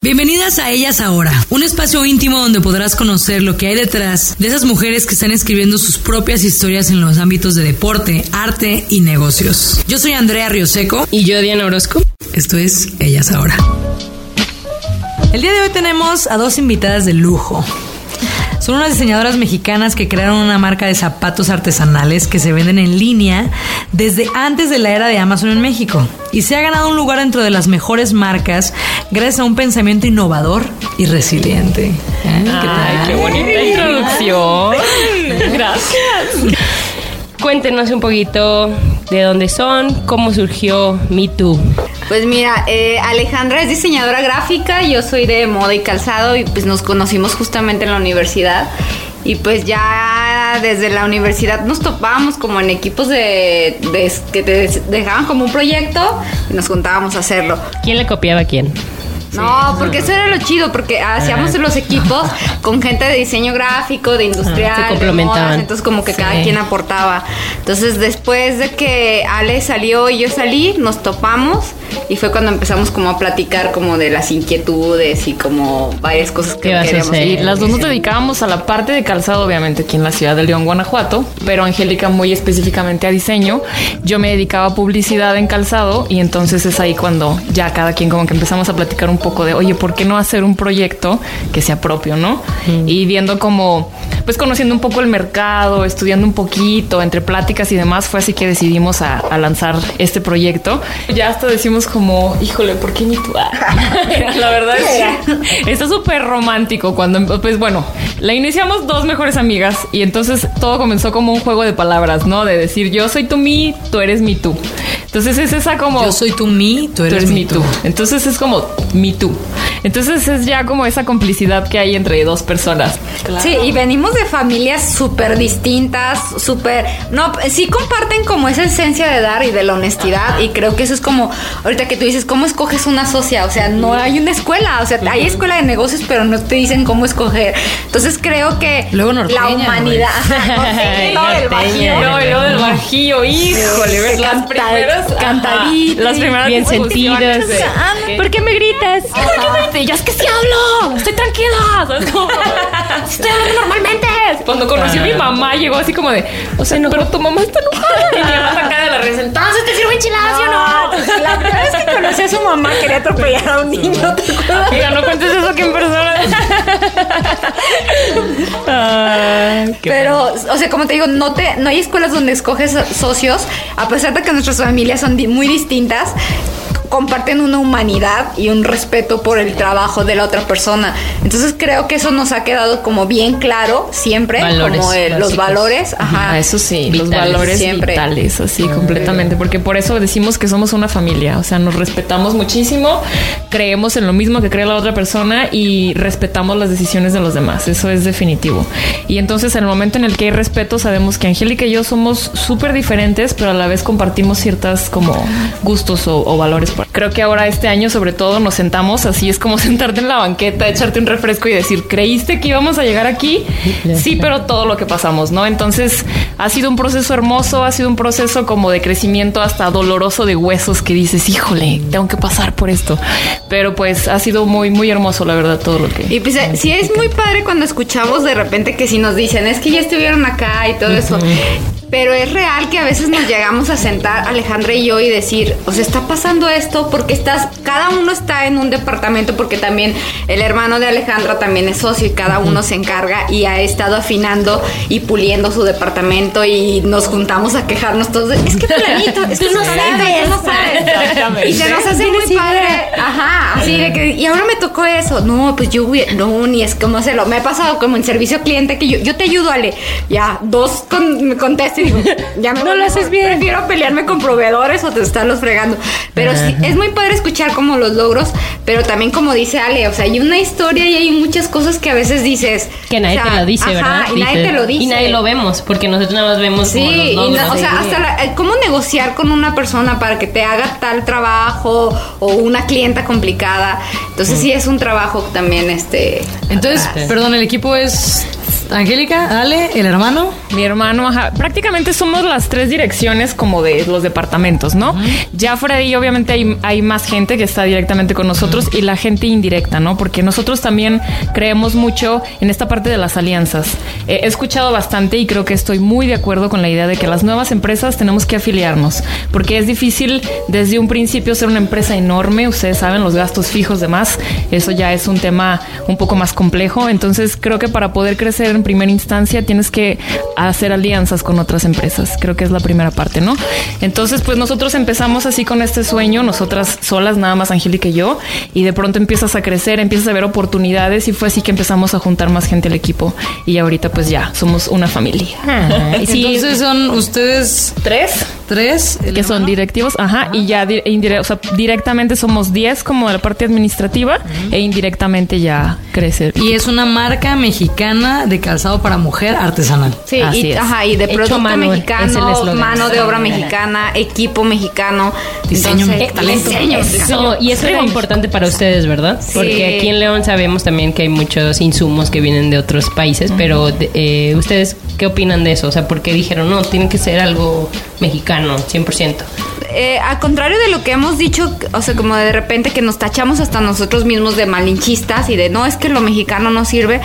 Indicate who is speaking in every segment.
Speaker 1: Bienvenidas a Ellas Ahora, un espacio íntimo donde podrás conocer lo que hay detrás de esas mujeres que están escribiendo sus propias historias en los ámbitos de deporte, arte y negocios. Yo soy Andrea Rioseco
Speaker 2: Y yo, Diana Orozco.
Speaker 1: Esto es Ellas Ahora. El día de hoy tenemos a dos invitadas de lujo. Son unas diseñadoras mexicanas que crearon una marca de zapatos artesanales que se venden en línea desde antes de la era de Amazon en México. Y se ha ganado un lugar dentro de las mejores marcas gracias a un pensamiento innovador y resiliente. ¿Eh?
Speaker 2: Ay, qué bonita introducción. Gracias. Cuéntenos un poquito de dónde son, cómo surgió Me Too.
Speaker 3: Pues mira, eh, Alejandra es diseñadora gráfica, yo soy de moda y calzado y pues nos conocimos justamente en la universidad. Y pues ya desde la universidad nos topábamos como en equipos de, de- que te dejaban como un proyecto y nos juntábamos a hacerlo.
Speaker 2: ¿Quién le copiaba a quién?
Speaker 3: No, porque eso era lo chido, porque hacíamos los equipos con gente de diseño gráfico, de industrial,
Speaker 2: se
Speaker 3: de
Speaker 2: complementaban.
Speaker 3: modas, entonces como que cada quien aportaba. Entonces después de que Ale salió y yo salí, nos topamos y fue cuando empezamos como a platicar como de las inquietudes y como varias cosas que
Speaker 2: ¿Qué vas a
Speaker 3: queríamos?
Speaker 4: Y las dos nos dedicábamos a la parte de calzado, obviamente, aquí en la ciudad de León, Guanajuato, pero Angélica muy específicamente a diseño. Yo me dedicaba a publicidad en calzado y entonces es ahí cuando ya cada quien como que empezamos a platicar un poco de, oye, ¿por qué no hacer un proyecto que sea propio, no? Y viendo como, pues conociendo un poco el mercado, estudiando un poquito, entre pláticas y demás, fue así que decidimos a, a lanzar este proyecto. Ya hasta decimos como, híjole, ¿por qué ni tú? la verdad es que está súper romántico cuando, pues bueno, la iniciamos dos mejores amigas y entonces todo comenzó como un juego de palabras, ¿no? De decir, yo soy tu mi, tú eres mi tú. Entonces es esa como...
Speaker 1: Yo soy tu mi, tú
Speaker 4: Tú
Speaker 1: eres, mi
Speaker 4: mi tú. Entonces es como mi tú. Entonces es ya como esa complicidad que hay entre dos personas.
Speaker 3: Sí, y venimos de familias súper distintas, súper... No, sí comparten como esa esencia de dar y de la honestidad y creo que eso es como, ahorita que tú dices, ¿cómo escoges una socia? O sea, no hay una escuela, o sea, hay escuela de negocios, pero no te dicen cómo escoger. Entonces creo que
Speaker 1: Luego
Speaker 3: la
Speaker 1: norteña,
Speaker 3: humanidad... Ajá, norteña, no, del
Speaker 2: Norteña.
Speaker 3: bajío.
Speaker 4: No, y luego del bajío, híjole, ¿ves? las primeras
Speaker 3: cantadito.
Speaker 4: las primeras
Speaker 2: Bien
Speaker 4: de-
Speaker 2: ¿Por qué me gritas?
Speaker 4: ¿Por qué me dices? Ya es que sí hablo, estoy tranquila, estoy hablando normalmente. Cuando conocí a mi mamá llegó así como de, o sea, pero tu mamá está enojada. Y mi mamá acá de la risa, entonces te sirvo enchiladas, ¿sí o no?
Speaker 3: No, la primera vez que conocí a su mamá quería atropellar a un niño, ¿te acuerdas?
Speaker 4: Amiga, no cuentes eso aquí en persona.
Speaker 3: Pero, o sea, como te digo, no te, no hay escuelas donde escoges socios, a pesar de que nuestras familias son muy distintas, comparten una humanidad y un respeto por el trabajo de la otra persona. Entonces creo que eso nos ha quedado como bien claro siempre,
Speaker 2: Valores
Speaker 3: como el- los valores, ajá.
Speaker 4: Ah, eso sí, los valores
Speaker 3: siempre.
Speaker 4: vitales, así completamente, porque por eso decimos que somos una familia, o sea, nos respetamos muchísimo, creemos en lo mismo que cree la otra persona y respetamos las decisiones de los demás, eso es definitivo. Y entonces en el momento en el que hay respeto, sabemos que Angélica y yo somos súper diferentes, pero a la vez compartimos ciertas como gustos o, o valores. Creo que ahora este año sobre todo nos sentamos, así es como sentarte en la banqueta, echarte un refresco y decir, ¿creíste que íbamos a llegar aquí? Sí, pero todo lo que pasamos, ¿no? Entonces ha sido un proceso hermoso, ha sido un proceso como de crecimiento hasta doloroso de huesos que dices, híjole, tengo que pasar por esto. Pero pues ha sido muy, muy hermoso, la verdad, todo lo que...
Speaker 3: Y pues eh, sí es muy padre cuando escuchamos de repente que si nos dicen, es que ya estuvieron acá y todo eso. Pero es real que a veces nos llegamos a sentar, Alejandra y yo, y decir, o sea, está pasando esto porque estás, cada uno está en un departamento, porque también el hermano de Alejandra también es socio y cada uno se encarga y ha estado afinando y puliendo su departamento y nos juntamos a quejarnos todos. de, Es que fulanito, es que
Speaker 2: Tú no sabes".
Speaker 3: tú no sabes. Y se nos hace muy padre. Ajá, así de que, y ahora me tocó eso. No, pues yo, hubiera- no, ni es como hacerlo. Me ha pasado como en servicio cliente que yo, yo te ayudo, Ale. Ya, dos con- me contestan sí ya me
Speaker 2: No lo haces bien.
Speaker 3: Prefiero pelearme con proveedores o estarlos fregando. Pero sí, es muy padre escuchar como los logros, pero también como dice Ale, o sea, hay una historia y hay muchas cosas que a veces dices.
Speaker 2: Que nadie
Speaker 3: o sea,
Speaker 2: te lo dice,
Speaker 3: ajá,
Speaker 2: ¿verdad?
Speaker 3: Y nadie te lo dice.
Speaker 2: Y nadie lo vemos, porque nosotros nada más vemos
Speaker 3: Sí,
Speaker 2: como los
Speaker 3: y na- o sea, hasta la- eh, cómo negociar con una persona para que te haga tal trabajo o una clienta complicada. Entonces sí es un trabajo también este
Speaker 1: Entonces, perdón, el equipo es Angélica, Ale, el hermano.
Speaker 4: Mi hermano, ajá, prácticamente somos las tres direcciones como de los departamentos, ¿no? Ya fuera de ahí, obviamente hay, hay más gente que está directamente con nosotros y la gente indirecta, ¿no? Porque nosotros también creemos mucho en esta parte de las alianzas. Eh, he escuchado bastante y creo que estoy muy de acuerdo con la idea de que las nuevas empresas tenemos que afiliarnos, porque es difícil desde un principio ser una empresa enorme, ustedes saben, los gastos fijos demás, eso ya es un tema un poco más complejo, entonces creo que para poder crecer en primera instancia tienes que hacer alianzas con otras empresas, creo que es la primera parte, ¿no? Entonces, pues nosotros empezamos así con este sueño, nosotras solas, nada más Angélica y yo, y de pronto empiezas a crecer, empiezas a ver oportunidades y fue así que empezamos a juntar más gente al equipo y ahorita pues ya somos una familia.
Speaker 2: Y sí,
Speaker 1: Entonces son ustedes
Speaker 4: ¿Tres?
Speaker 1: tres.
Speaker 4: que son directivos, ajá, y ya indire- o sea, directamente somos 10 como de la parte administrativa e indirectamente ya crecer.
Speaker 1: Y es una marca mexicana de calzado para mujer artesanal.
Speaker 3: Sí,
Speaker 4: Así
Speaker 3: y,
Speaker 4: es.
Speaker 3: ajá, y de producto
Speaker 2: mano, es el
Speaker 3: mexicano,
Speaker 2: eslogan.
Speaker 3: mano de obra mexicana, equipo mexicano,
Speaker 1: Diseño
Speaker 3: Entonces,
Speaker 1: talento.
Speaker 3: diseño mexicano.
Speaker 2: Eso, y eso era importante para ustedes, ¿verdad?
Speaker 3: Sí.
Speaker 2: Porque aquí en León sabemos también que hay muchos insumos que vienen de otros países, pero de- eh, ¿ustedes qué opinan de eso? O sea, ¿por qué dijeron, no, tiene que ser algo mexicano, 100%?
Speaker 3: Eh, al contrario de lo que hemos dicho, o sea, como de repente que nos tachamos hasta nosotros mismos de malinchistas y de no es que lo mexicano no sirve,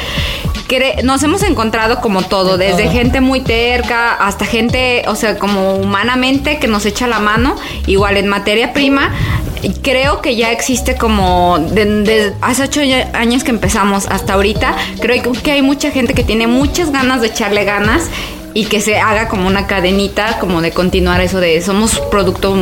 Speaker 3: cre- nos hemos encontrado como todo, desde gente muy terca hasta gente, o sea, como humanamente que nos echa la mano, igual en materia prima. Creo que ya existe como de, de hace ocho años que empezamos hasta ahorita. Creo que hay mucha gente que tiene muchas ganas de echarle ganas y que se haga como una cadenita, como de continuar eso de somos producto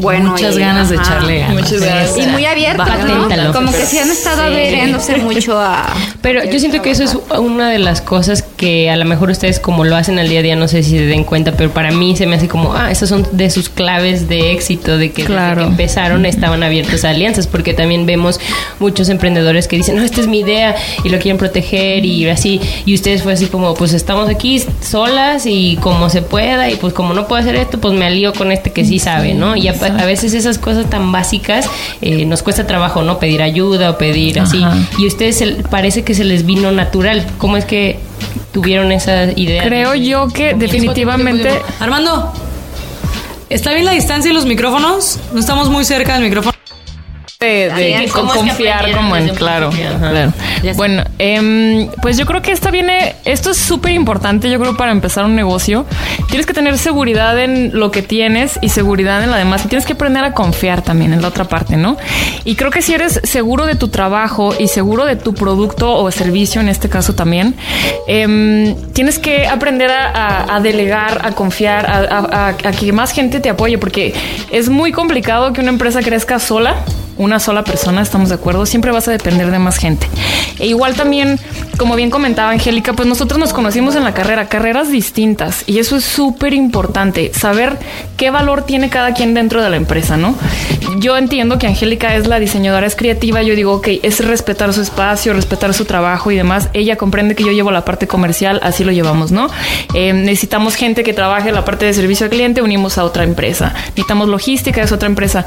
Speaker 3: bueno.
Speaker 1: Muchas
Speaker 3: y-
Speaker 1: ganas de
Speaker 3: ajá.
Speaker 1: echarle ganas.
Speaker 4: Muchas ganas.
Speaker 3: Y muy abiertos,
Speaker 2: Paténtalo.
Speaker 3: ¿no? Como que sí han estado
Speaker 2: Sí.
Speaker 3: adheriéndose mucho a...
Speaker 2: Pero yo siento que eso es una de las cosas que a lo mejor ustedes como lo hacen al día a día, no sé si se den cuenta, pero para mí se me hace como, ah, esas son de sus claves de éxito, de que desde
Speaker 4: Claro.
Speaker 2: que empezaron estaban abiertos a alianzas, porque también vemos muchos emprendedores que dicen, no, esta es mi idea y lo quieren proteger y así, y ustedes fue así como, pues estamos aquí solas y como se pueda y pues como no puedo hacer esto, pues me alío con este que sí sabe, ¿no? Y a, a veces esas cosas tan básicas eh, nos cuesta trabajo, ¿no? Pedir ayuda o pedir así. Y ustedes se- parece que se les vino natural. ¿Cómo es que tuvieron esa idea?
Speaker 4: Creo yo que definitivamente
Speaker 1: Armando, ¿está bien la distancia de los micrófonos? No estamos muy cerca del micrófono.
Speaker 4: De, de
Speaker 2: Bien, ¿cómo es que
Speaker 4: confiar como en claro, claro. Bueno, em, pues yo creo que esta viene, esto es súper importante, yo creo para empezar un negocio, tienes que tener seguridad en lo que tienes y seguridad en la demás y tienes que aprender a confiar también en la otra parte, ¿no? Y creo que si eres seguro de tu trabajo y seguro de tu producto o servicio en este caso también, em, tienes que aprender a, a- a delegar, a confiar, a que más gente te apoye, porque es muy complicado que una empresa crezca sola una sola persona, estamos de acuerdo, siempre vas a depender de más gente. E igual también, como bien comentaba Angélica, pues nosotros nos conocimos en la carrera, carreras distintas, y eso es súper importante, saber qué valor tiene cada quien dentro de la empresa, ¿no? Yo entiendo que Angélica es la diseñadora, es creativa, yo digo, ok, es respetar su espacio, respetar su trabajo y demás. Ella comprende que yo llevo la parte comercial, así lo llevamos, ¿no? Eh, necesitamos gente que trabaje la parte de servicio al cliente, unimos a otra empresa. Necesitamos logística, es otra empresa.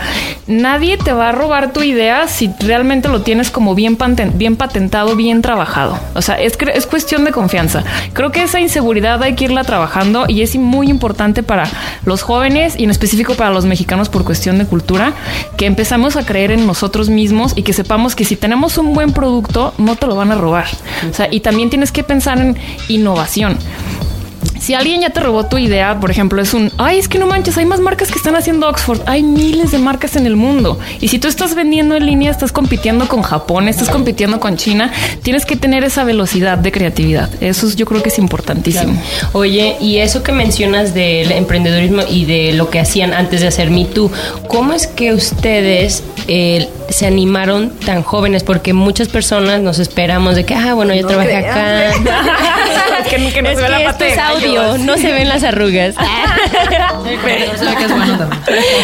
Speaker 4: Nadie te va a robar tu idea si realmente lo tienes como bien, bien patentado, bien trabajado. O sea, es, es cuestión de confianza. Creo que esa inseguridad hay que irla trabajando y es muy importante para los jóvenes y en específico para los mexicanos por cuestión de cultura, que empezamos a creer en nosotros mismos y que sepamos que si tenemos un buen producto, no te lo van a robar. O sea, y también tienes que pensar en innovación. Si alguien ya te robó tu idea, por ejemplo, es un, ay, es que no manches, hay más marcas que están haciendo Oxford, hay miles de marcas en el mundo. Y si tú estás vendiendo en línea, estás compitiendo con Japón, estás compitiendo con China, tienes que tener esa velocidad de creatividad. Eso es- yo creo que es importantísimo.
Speaker 2: Oye, y eso que mencionas del emprendedurismo y de lo que hacían antes de hacer Me Too, ¿cómo es que ustedes eh, se animaron tan jóvenes? Porque muchas personas nos esperamos de que, ah, bueno, yo
Speaker 3: No
Speaker 2: trabajé
Speaker 3: creas.
Speaker 2: acá.
Speaker 4: es que, que no
Speaker 2: es
Speaker 4: se ve la pata
Speaker 2: es audio, no se ven las arrugas.
Speaker 1: Pero se ve que es bueno también.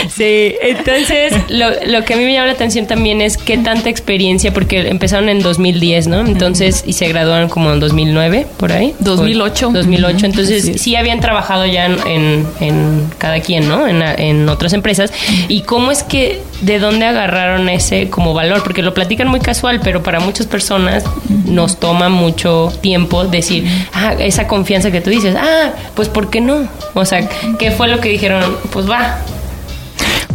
Speaker 2: Sí, entonces lo, lo que a mí me llama la atención también es qué tanta experiencia, porque empezaron en 2010, ¿no? Entonces, y se graduaron como en 2009, por ahí.
Speaker 4: 2008.
Speaker 2: 2008,
Speaker 4: Ujú,
Speaker 2: entonces sí habían trabajado ya en, en- en cada quien, ¿no? En, en otras empresas. ¿Y cómo es que, de dónde agarraron ese como valor? Porque lo platican muy casual, pero para muchas personas nos toma mucho tiempo decir, ah, esa confianza que tú dices, ah, pues ¿por qué no? O sea, ¿qué fue lo que dijeron? Pues va,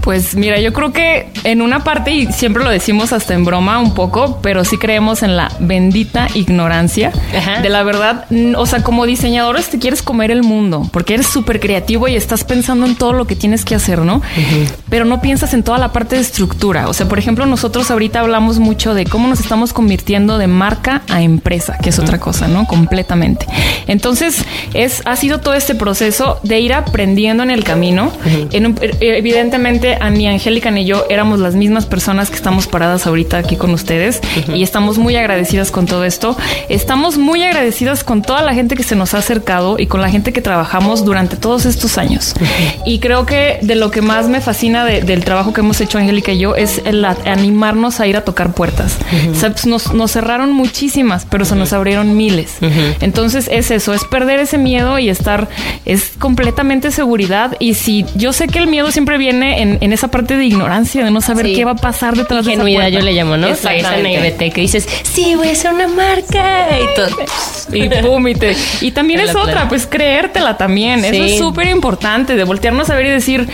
Speaker 4: Pues mira, yo creo que en una parte, y siempre lo decimos hasta en broma un poco, pero sí creemos en la bendita ignorancia
Speaker 2: Ajá.
Speaker 4: de la verdad. O sea, como diseñadores te quieres comer el mundo, porque eres súper creativo y estás pensando en todo lo que tienes que hacer, ¿no? Pero no piensas en toda la parte de estructura. O sea, por ejemplo, nosotros ahorita hablamos mucho de cómo nos estamos convirtiendo de marca a empresa, que es otra cosa, ¿no? Completamente. Entonces, es, ha sido todo este proceso de ir aprendiendo en el camino. En un- eh, evidentemente, ni Angélica ni yo éramos las mismas personas que estamos paradas ahorita aquí con ustedes y estamos muy agradecidas con todo esto. Estamos muy agradecidas con toda la gente que se nos ha acercado y con la gente que trabajamos durante todos estos años. Y creo que de lo que más me fascina de- del trabajo que hemos hecho Angélica y yo es el animarnos a ir a tocar puertas. O sea, pues, nos, nos cerraron muchísimas, pero se nos abrieron miles. Entonces es eso, es perder ese miedo y estar, es completamente seguridad. Y si yo sé que el miedo siempre viene en, en esa parte de ignorancia, de no saber
Speaker 2: Sí.
Speaker 4: qué va a pasar detrás de esa puerta.
Speaker 2: yo le llamo, ¿no? Esa naivete que dices, sí, voy a hacer una marca y todo.
Speaker 4: Y pum, y, te- y también es otra, pues creértela también. Eso es súper importante, de voltearnos a ver y decir,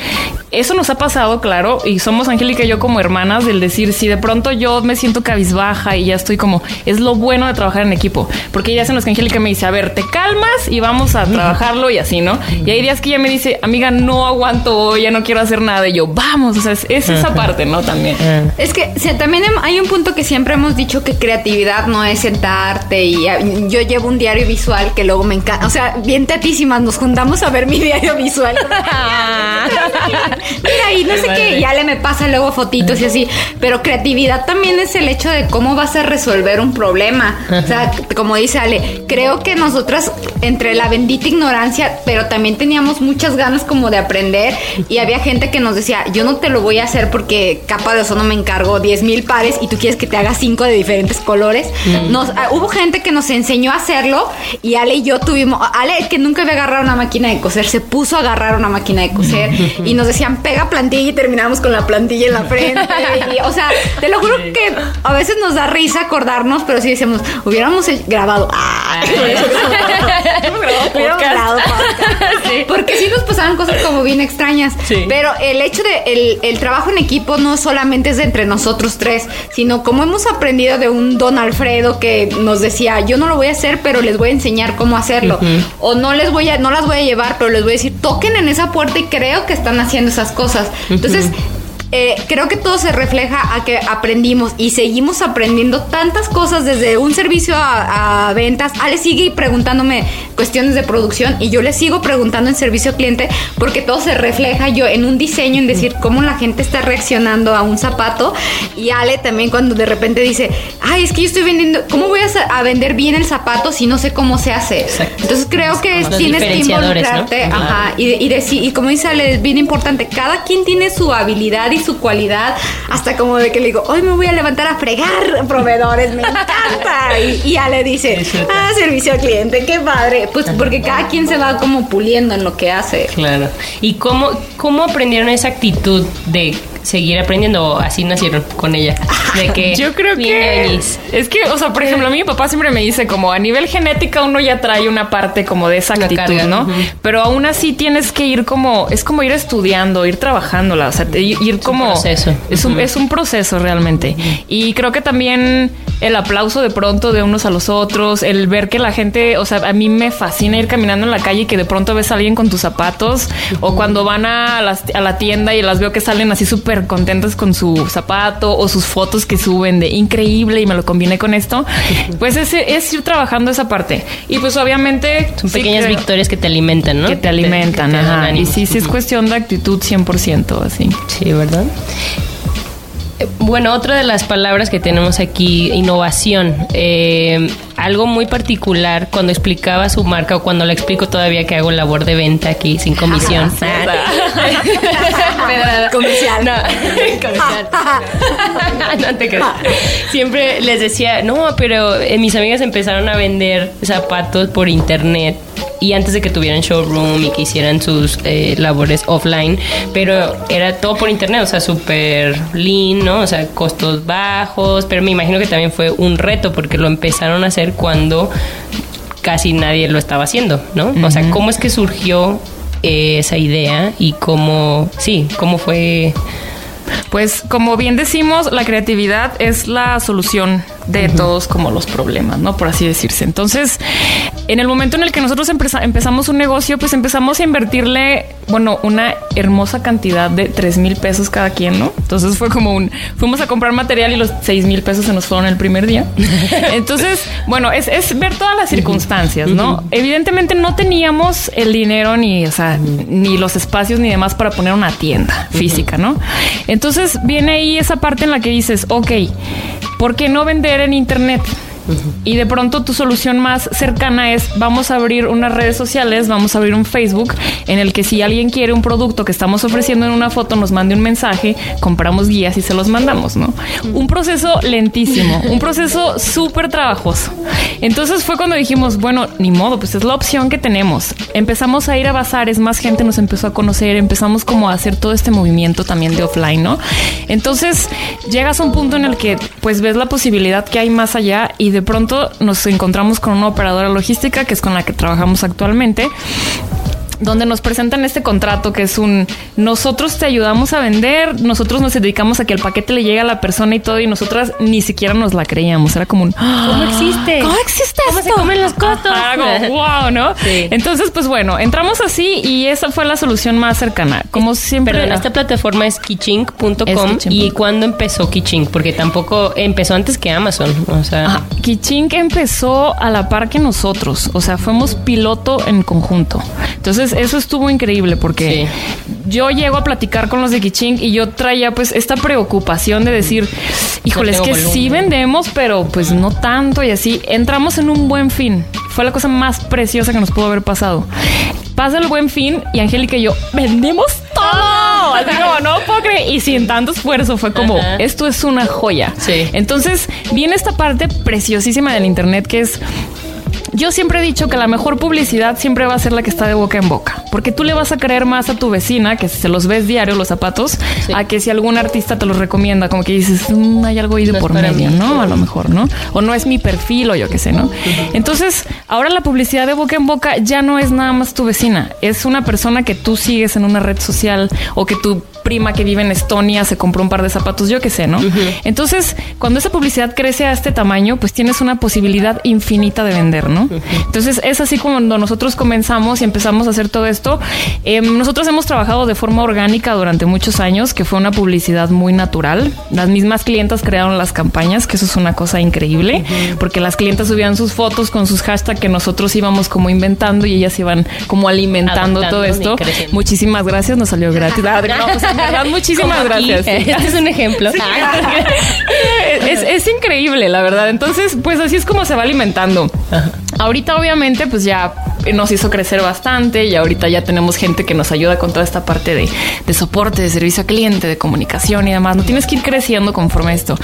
Speaker 4: eso nos ha pasado, claro, y somos Angélica y yo como hermanas, del decir, si de pronto yo me siento cabizbaja y ya estoy como, es lo bueno de trabajar en equipo, porque hay días en los que Angélica me dice, a ver, te calmas y vamos a trabajarlo y así, ¿no? Y hay días que ella me dice, amiga, no aguanto hoy, ya no quiero hacer nada, y yo, vamos, o sea, es, es esa parte, ¿no? También.
Speaker 3: Es que o sea, también hay un punto que siempre hemos dicho que creatividad no es sentarte y ah, yo llevo un diario visual que luego me encanta, o sea, bien tatísimas, nos juntamos a ver mi diario visual. Mira, y no sé qué, ya le me pasa luego fotitos y así, pero creatividad también es el hecho de cómo vas a resolver un problema. O sea, como dice Ale, creo que nosotras entre la bendita ignorancia, pero también teníamos muchas ganas como de aprender y había gente que nos decía, yo no te lo voy a hacer porque capa de ozono me encargo 10 mil pares y tú quieres que te haga cinco de diferentes colores. Nos, ah, hubo gente que nos enseñó a hacerlo y Ale y yo tuvimos, Ale que nunca había agarrado una máquina de coser, se puso a agarrar una máquina de coser y nos decían, pega plantilla y terminamos con la plantilla en la frente. Y, o sea, te lo juro que a veces nos da risa acordarnos, pero sí decimos, hubiéramos grabado. Ah, grabado. Porque sí nos pasaban cosas como bien extrañas. Pero el hecho de el, el trabajo en equipo no solamente es de entre nosotros tres, sino como hemos aprendido de un don Alfredo que nos decía, yo no lo voy a hacer, pero les voy a enseñar cómo hacerlo. O no les voy a, no las voy a llevar, pero les voy a decir, toquen en esa puerta y creo que están haciendo esas cosas. Entonces, eh, creo que todo se refleja a que aprendimos y seguimos aprendiendo tantas cosas desde un servicio a, a ventas. Ale sigue preguntándome cuestiones de producción y yo le sigo preguntando en servicio al cliente porque todo se refleja yo en un diseño, en decir cómo la gente está reaccionando a un zapato. Y Ale también cuando de repente dice, ay, es que yo estoy vendiendo, ¿cómo voy a, vender bien el zapato si no sé cómo se hace?
Speaker 2: Exacto.
Speaker 3: Entonces creo que
Speaker 2: Los
Speaker 3: tienes que involucrarte.
Speaker 2: Claro.
Speaker 3: Ajá, y, y, deci- y como dice Ale, es bien importante, cada quien tiene su habilidad y su cualidad, hasta como de que le digo, hoy me voy a levantar a fregar proveedores, me encanta. Y, y Ale dice, ah, servicio al cliente, qué padre. Pues porque cada quien se va como puliendo en lo que hace.
Speaker 2: Claro. ¿Y cómo, cómo aprendieron esa actitud de seguir aprendiendo así nacieron con ella? De que
Speaker 4: Yo creo que es que, o sea, por ejemplo, a mí mi papá siempre me dice como a nivel genética uno ya trae una parte como de esa actitud,
Speaker 2: carga,
Speaker 4: ¿no? Pero aún así tienes que ir como es como ir estudiando, ir trabajándola, o sea, ir como
Speaker 2: proceso.
Speaker 4: Es un
Speaker 2: Ujú.
Speaker 4: es un proceso realmente. Y creo que también el aplauso de pronto de unos a los otros, el ver que la gente, o sea, a mí me fascina ir caminando en la calle y que de pronto ves a alguien con tus zapatos o cuando van a, las- a la tienda y las veo que salen así súper contentas con su zapato o sus fotos que suben de increíble y me lo combiné con esto, pues es, es ir trabajando esa parte. Y pues obviamente...
Speaker 2: Son
Speaker 4: sí
Speaker 2: pequeñas victorias que te alimentan, ¿no?
Speaker 4: Que te alimentan,
Speaker 2: que te dan
Speaker 4: ajá. Y sí, sí es cuestión de actitud 100%, así.
Speaker 2: Sí, ¿verdad? Bueno, otra de las palabras que tenemos aquí, innovación. Eh, algo muy particular cuando explicaba su marca o cuando la explico todavía que hago labor de venta aquí sin comisión.
Speaker 3: Comercial.
Speaker 2: No, comercial. no te creas. Siempre les decía, no, pero eh, mis amigas empezaron a vender zapatos por internet y antes de que tuvieran showroom y que hicieran sus eh, labores offline, pero era todo por internet, o sea, súper lean, ¿no? O sea, costos bajos, pero me imagino que también fue un reto porque lo empezaron a hacer cuando casi nadie lo estaba haciendo, ¿no? O sea, ¿cómo es que surgió eh, esa idea y cómo, sí, cómo fue...
Speaker 4: Pues como bien decimos, la creatividad es la solución de todos como los problemas, ¿no? Por así decirse. Entonces, en el momento en el que nosotros empeza- empezamos un negocio, pues empezamos a invertirle, bueno, una hermosa cantidad de 3 mil pesos cada quien, ¿no? Entonces fue como un, fuimos a comprar material y los 6 mil pesos se nos fueron el primer día. Entonces, bueno, es, es ver todas las circunstancias, ¿no? Evidentemente no teníamos el dinero ni, o sea, ni los espacios ni demás para poner una tienda física, ¿no? Entonces viene ahí esa parte en la que dices, ok, ¿por qué no vender en internet? Y de pronto tu solución más cercana es vamos a abrir unas redes sociales, vamos a abrir un Facebook en el que si alguien quiere un producto que estamos ofreciendo en una foto, nos mande un mensaje, compramos guías y se los mandamos, ¿no? Un proceso lentísimo, un proceso súper trabajoso. Entonces fue cuando dijimos, bueno, ni modo, pues es la opción que tenemos. Empezamos a ir a bazares, más gente nos empezó a conocer, empezamos como a hacer todo este movimiento también de offline, ¿no? Entonces llegas a un punto en el que pues ves la posibilidad que hay más allá y de pronto nos encontramos con una operadora logística que es con la que trabajamos actualmente donde nos presentan este contrato que es un nosotros te ayudamos a vender, nosotros nos dedicamos a que el paquete le llegue a la persona y todo y nosotras ni siquiera nos la creíamos, era como un
Speaker 2: ¿Cómo existe?
Speaker 4: ¿Cómo existe
Speaker 2: ¿Cómo se
Speaker 4: esto?
Speaker 2: comen los costos?
Speaker 4: Ajá, como, wow, ¿no?
Speaker 2: Sí.
Speaker 4: Entonces, pues bueno, entramos así y esa fue la solución más cercana. Como siempre.
Speaker 2: Perdón, esta plataforma es kichink.com y ¿cuándo empezó Kichink? Porque tampoco empezó antes que Amazon, o sea,
Speaker 4: Ajá. Kichink empezó a la par que nosotros, o sea, fuimos piloto en conjunto. Entonces, eso estuvo increíble porque yo llego a platicar con los de Kichink y yo traía pues esta preocupación de decir, híjole, es que sí
Speaker 2: volumen.
Speaker 4: vendemos, pero pues no tanto y así. Entramos en un buen fin. Fue la cosa más preciosa que nos pudo haber pasado. Pasa el buen fin y Angélica y yo vendimos todo. Así como no puedo creer. Y sin tanto esfuerzo fue como,
Speaker 2: Ajá.
Speaker 4: esto es una joya.
Speaker 2: Sí.
Speaker 4: Entonces viene esta parte preciosísima del Internet que es... Yo siempre he dicho que la mejor publicidad siempre va a ser la que está de boca en boca, porque tú le vas a creer más a tu vecina, que se los ves diario los zapatos,
Speaker 2: Sí.
Speaker 4: a que si algún artista te los recomienda, como que dices, "Mm, hay algo
Speaker 2: No es
Speaker 4: por medio,
Speaker 2: mí".
Speaker 4: ¿no? A lo mejor, ¿no? O no es mi perfil o yo qué sé, ¿no? Entonces, ahora la publicidad de boca en boca ya no es nada más tu vecina, es una persona que tú sigues en una red social o que tu prima que vive en Estonia se compró un par de zapatos, yo qué sé, ¿no? Entonces, cuando esa publicidad crece a este tamaño, pues tienes una posibilidad infinita de vender, ¿no? Entonces, es así como cuando nosotros comenzamos y empezamos a hacer todo esto. Eh, nosotros hemos trabajado de forma orgánica durante muchos años, que fue una publicidad muy natural. Las mismas clientas crearon las campañas, que eso es una cosa increíble, porque las clientas subían sus fotos con sus hashtags que nosotros íbamos como inventando y ellas iban como alimentando
Speaker 2: Adaptando
Speaker 4: todo esto. Muchísimas gracias, nos salió gratis. Ah, no, verdad, muchísimas
Speaker 2: Como
Speaker 4: gracias.
Speaker 2: Este es un ejemplo.
Speaker 4: es, es increíble, la verdad. Entonces, pues así es como se va alimentando. Ahorita, obviamente, pues ya nos hizo crecer bastante y ahorita ya tenemos gente que nos ayuda con toda esta parte de, de soporte, de servicio a cliente, de comunicación y demás. No tienes que ir creciendo conforme a esto.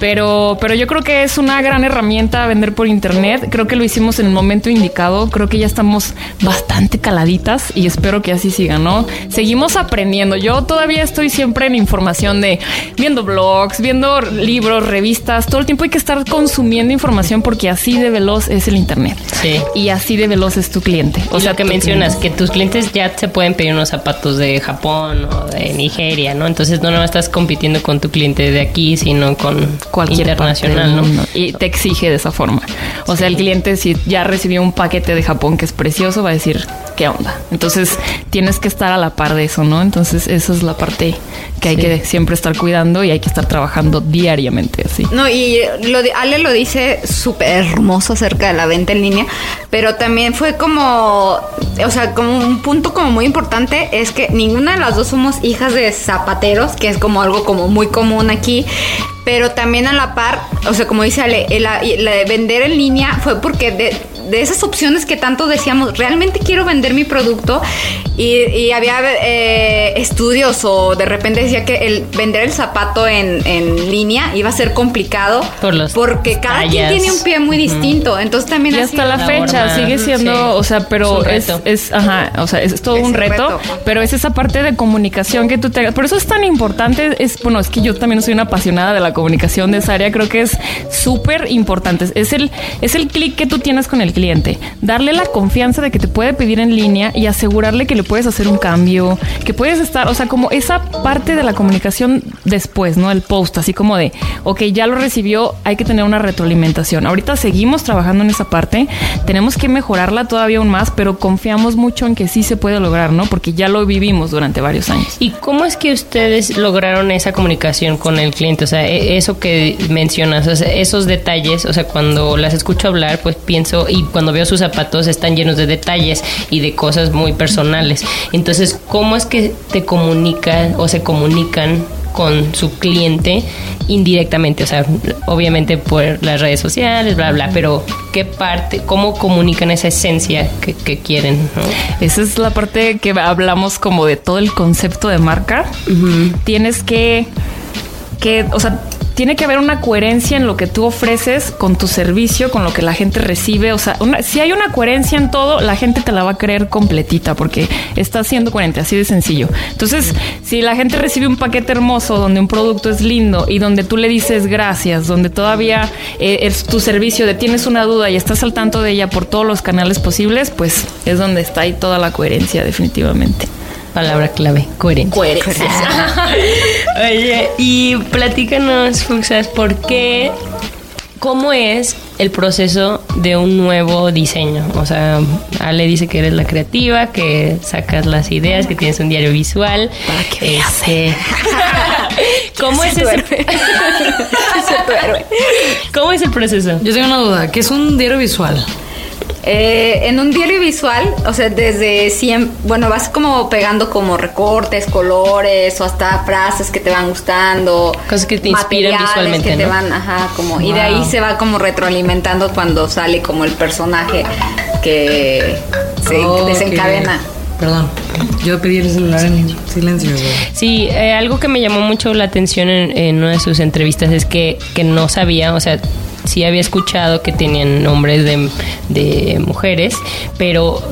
Speaker 4: Pero, pero yo creo que es una gran herramienta vender por internet. Creo que lo hicimos en el momento indicado. Creo que ya estamos bastante caladitas y espero que así siga, ¿no? Seguimos aprendiendo. Yo todavía estoy siempre en información de viendo blogs, viendo libros, revistas. Todo el tiempo hay que estar consumiendo información porque así de veloz es el internet.
Speaker 2: Sí.
Speaker 4: Y así de veloz es tu cliente.
Speaker 2: O sea, que mencionas
Speaker 4: cliente.
Speaker 2: que tus clientes ya se pueden pedir unos zapatos de Japón o de Nigeria, ¿no? Entonces no no estás compitiendo con tu cliente de aquí, sino con
Speaker 4: cualquier
Speaker 2: Internacional,
Speaker 4: parte del
Speaker 2: ¿no?
Speaker 4: mundo. Y te exige de esa forma. O sea, el cliente si ya recibió un paquete de Japón que es precioso, va a decir, ¿qué onda? Entonces, tienes que estar a la par de eso, ¿no? Entonces, esa es la parte que hay
Speaker 2: Sí.
Speaker 4: que siempre estar cuidando y hay que estar trabajando diariamente así.
Speaker 3: No, y lo de- Ale lo dice súper hermoso acerca de la venta en línea, pero también fue como, o sea, como un punto como muy importante es que ninguna de las dos somos hijas de zapateros, que es como algo como muy común aquí, pero también a la par, o sea, como dice Ale, la, la de vender en línea fue porque de, de esas opciones que tanto decíamos, realmente quiero vender mi producto y, y había eh, estudios o de repente decía que el vender el zapato en, en línea iba a ser complicado
Speaker 2: Por los
Speaker 3: porque cada quien tiene un pie muy distinto, entonces también
Speaker 4: Y
Speaker 3: ha
Speaker 4: hasta la
Speaker 2: la
Speaker 4: fecha
Speaker 2: forma.
Speaker 4: sigue siendo,
Speaker 2: Sí.
Speaker 4: o sea, pero
Speaker 2: Es
Speaker 4: es, ajá, o sea, es todo
Speaker 3: Es
Speaker 4: un reto,
Speaker 3: reto.
Speaker 4: pero es esa parte de comunicación que tú te hagas. Por eso es tan importante, es, bueno, es que yo también soy una apasionada de la comunicación de esa área, creo que es súper importante. Es el, es el clic que tú tienes con el cliente, darle la confianza de que te puede pedir en línea y asegurarle que le puedes hacer un cambio, que puedes estar, o sea, como esa parte de la comunicación después, ¿no? El post, así como de, ok, ya lo recibió, hay que tener una retroalimentación. Ahorita seguimos trabajando en esa parte, tenemos que mejorarla todavía aún más, pero confiamos mucho en que sí se puede lograr, ¿no? Porque ya lo vivimos durante varios años.
Speaker 2: ¿Y cómo es que ustedes lograron esa comunicación con el cliente? O sea, e- eso que mencionas, esos detalles, o sea, cuando las escucho hablar, pues pienso, y cuando veo sus zapatos están llenos de detalles y de cosas muy personales. Entonces, ¿cómo es que te comunican o se comunican con su cliente indirectamente? O sea, obviamente por las redes sociales, bla, bla, pero ¿qué parte, cómo comunican esa esencia que, que quieren? ¿no?
Speaker 4: Esa es la parte que hablamos como de todo el concepto de marca. Tienes que, que, o sea, tiene que haber una coherencia en lo que tú ofreces con tu servicio, con lo que la gente recibe. O sea, una- si hay una coherencia en todo, la gente te la va a creer completita porque está siendo coherente, así de sencillo. Entonces, si la gente recibe un paquete hermoso donde un producto es lindo y donde tú le dices gracias, donde todavía eh, es tu servicio tienes una duda y estás al tanto de ella por todos los canales posibles, pues es donde está ahí toda la coherencia, definitivamente.
Speaker 2: Palabra clave, coherencia. Oye, y platícanos, Fuxas, ¿por qué, cómo es el proceso de un nuevo diseño? O sea, Ale dice que eres la creativa, que sacas las ideas, que tienes un diario visual. Para que ¿Cómo es ese? ¿Cómo es el proceso?
Speaker 1: Yo tengo una duda, ¿qué es un diario visual?
Speaker 3: Eh, en un diario visual, o sea, desde siempre, bueno, vas como pegando como recortes, colores o hasta frases que te van gustando.
Speaker 2: Cosas que te inspiran visualmente,
Speaker 3: que te van, ajá, como, y de ahí se va como retroalimentando cuando sale como el personaje que se
Speaker 1: Ok.
Speaker 3: desencadena.
Speaker 1: Perdón, yo pedí el celular en silencio. güey.
Speaker 2: Sí, eh, algo que me llamó mucho la atención en, en una de sus entrevistas es que, que no sabía, o sea, sí había escuchado que tenían nombres de, de mujeres, pero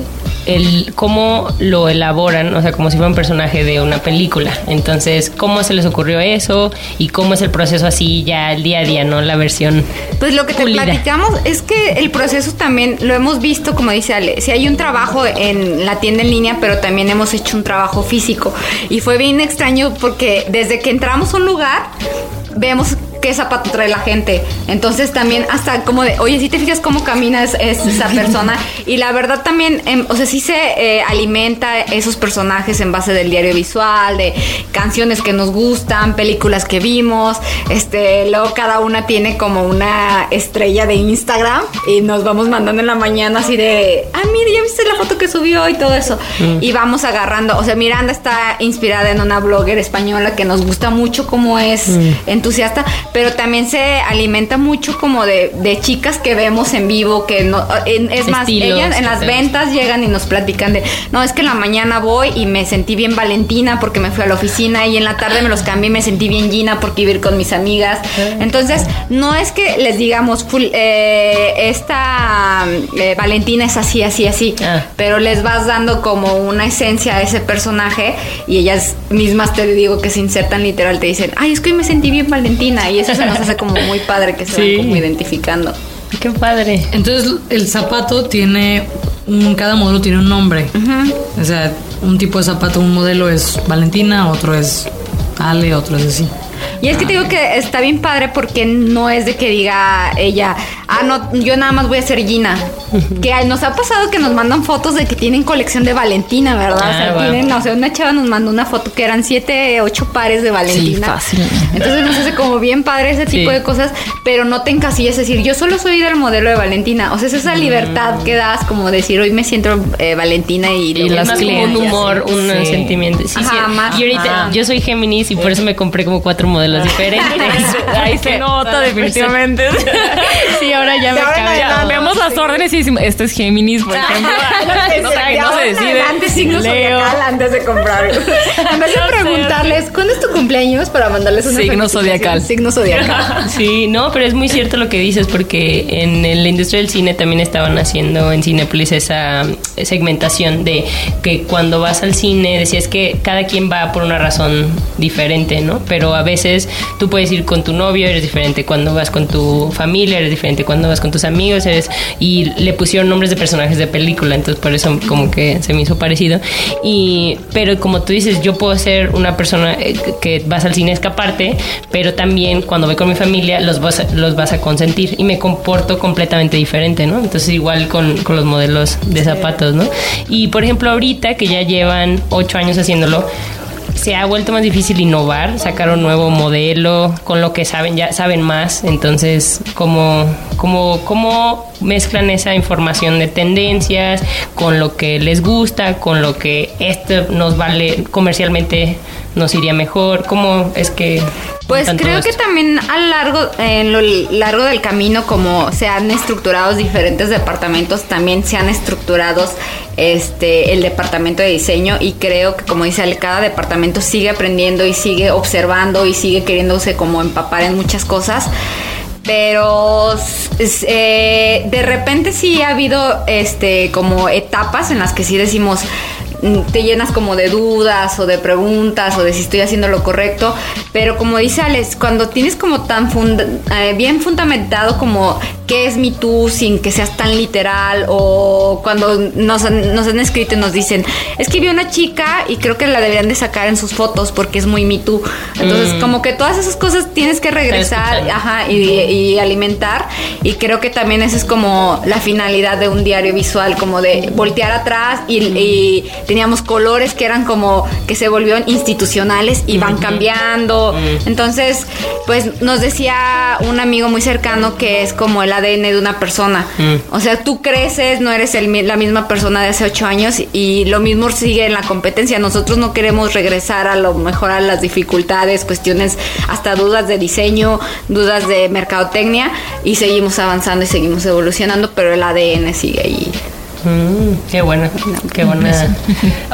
Speaker 2: el cómo lo elaboran, o sea, como si fuera un personaje de una película. Entonces, ¿cómo se les ocurrió eso? Y cómo es el proceso así ya el día a día, ¿no? La versión
Speaker 3: Pues lo que te platicamos es que el proceso también lo hemos visto, como dice Ale, si hay un trabajo en la tienda en línea, pero también hemos hecho un trabajo físico. Y fue bien extraño porque desde que entramos a un lugar, vemos qué zapato trae la gente. Entonces también hasta como de, oye, si te fijas cómo camina es, es esa persona. Y la verdad también, em, o sea, sí se eh, alimenta esos personajes en base del diario visual, de canciones que nos gustan, películas que vimos. Este, luego cada una tiene como una estrella de Instagram y nos vamos mandando en la mañana así de, ah, mire, ya viste la foto que subió y todo eso. Y vamos agarrando, o sea, Miranda está inspirada en una blogger española que nos gusta mucho como es entusiasta, pero también se alimenta mucho como de, de chicas que vemos en vivo, que no, en- es más,
Speaker 2: Estilos,
Speaker 3: ellas en las ventas llegan y nos platican de, no, es que en la mañana voy y me sentí bien Valentina porque me fui a la oficina y en la tarde me los cambié y me sentí bien Gina porque iba a ir con mis amigas. Entonces, no es que les digamos, full, eh, esta eh, Valentina es así, así, así,
Speaker 2: Ah.
Speaker 3: pero les vas dando como una esencia a ese personaje y ellas mismas te digo que se insertan literal, te dicen, ay, es que hoy me sentí bien Valentina y eso se nos hace como muy padre que se
Speaker 2: Sí.
Speaker 3: van como identificando.
Speaker 2: Qué padre.
Speaker 1: Entonces el zapato tiene un, cada modelo tiene un nombre. O sea, un tipo de zapato, un modelo es Valentina, otro es Ale, otro es así.
Speaker 3: Y es que te digo que está bien padre porque no es de que diga ella, ah, no, yo nada más voy a ser Gina. Que nos ha pasado que nos mandan fotos de que tienen colección de Valentina, ¿verdad? o sea, tienen, o sea, una chava nos mandó una foto que eran siete, ocho pares de Valentina.
Speaker 4: fácil.
Speaker 3: Entonces nos hace como bien padre ese tipo
Speaker 2: Sí.
Speaker 3: de cosas, pero no te encasillas, es decir, yo solo soy del modelo de Valentina. O sea, es esa libertad que das como decir, hoy me siento eh, Valentina y,
Speaker 4: Y las
Speaker 2: más como un humor,
Speaker 4: sí.
Speaker 2: un
Speaker 4: Sí.
Speaker 2: sentimiento. Sí,
Speaker 3: Ajá,
Speaker 2: sí.
Speaker 3: más-
Speaker 2: y ahorita yo soy Géminis y por eso me compré como cuatro modelos diferentes.
Speaker 4: Ahí se nota definitivamente.
Speaker 2: Sí, ahora ya me
Speaker 3: ahora en
Speaker 2: cambia.
Speaker 3: adelante.
Speaker 4: Vemos las órdenes y decimos, este es Géminis, por ejemplo. Que no se decide.
Speaker 3: Antes signo
Speaker 4: Leo.
Speaker 3: zodiacal antes de comprar. En vez de preguntarles, ¿cuándo es tu cumpleaños? Para mandarles una
Speaker 4: Signo zodiacal.
Speaker 3: Signo zodiacal.
Speaker 2: Sí, no, pero es muy cierto lo que dices porque en la industria del cine también estaban haciendo en Cinepolis esa segmentación de que cuando vas al cine decías que cada quien va por una razón diferente, ¿no? Pero a veces tú puedes ir con tu novio, eres diferente cuando vas con tu familia, eres diferente cuando vas con tus amigos, eres y le pusieron nombres de personajes de película, entonces por eso como que se me hizo parecido. Y pero como tú dices, yo puedo ser una persona eh, que vas al cine a escaparte, pero también cuando voy con mi familia los vas a, los vas a consentir y me comporto completamente diferente, ¿no? Entonces igual con, con los modelos de zapatos, ¿no? Y por ejemplo ahorita que ya llevan ocho años haciéndolo, se ha vuelto más difícil innovar, sacar un nuevo modelo con lo que saben, ya saben más. Entonces, ¿cómo, cómo, cómo mezclan esa información de tendencias con lo que les gusta, con lo que esto nos vale comercialmente, nos iría mejor? ¿Cómo es que...
Speaker 3: Pues creo que también a largo, en lo largo del camino, como se han estructurado diferentes departamentos, también se han estructurados este el departamento de diseño y creo que como dice Ale, cada departamento sigue aprendiendo y sigue observando y sigue queriéndose como empapar en muchas cosas. Pero eh, de repente sí ha habido este como etapas en las que sí decimos te llenas como de dudas o de preguntas o de si estoy haciendo lo correcto, pero como dice Alex, cuando tienes como tan funda- eh, bien fundamentado como qué es mi tú sin que seas tan literal o cuando nos han, nos han escrito y nos dicen, es que vi una chica y creo que la deberían de sacar en sus fotos porque es muy mi tú. Entonces como que todas esas cosas tienes que regresar ajá, y, y alimentar y creo que también esa es como la finalidad de un diario visual, como de voltear atrás y, y teníamos colores que eran como que se volvieron institucionales y van cambiando. Entonces, pues nos decía un amigo muy cercano que es como el ADN de una persona. O sea, tú creces, no eres el la misma persona de hace ocho años y lo mismo sigue en la competencia. Nosotros no queremos regresar a lo mejor a las dificultades, cuestiones, hasta dudas de diseño, dudas de mercadotecnia y seguimos avanzando y seguimos evolucionando, pero el ADN sigue ahí.
Speaker 2: Mm, qué buena, qué buena.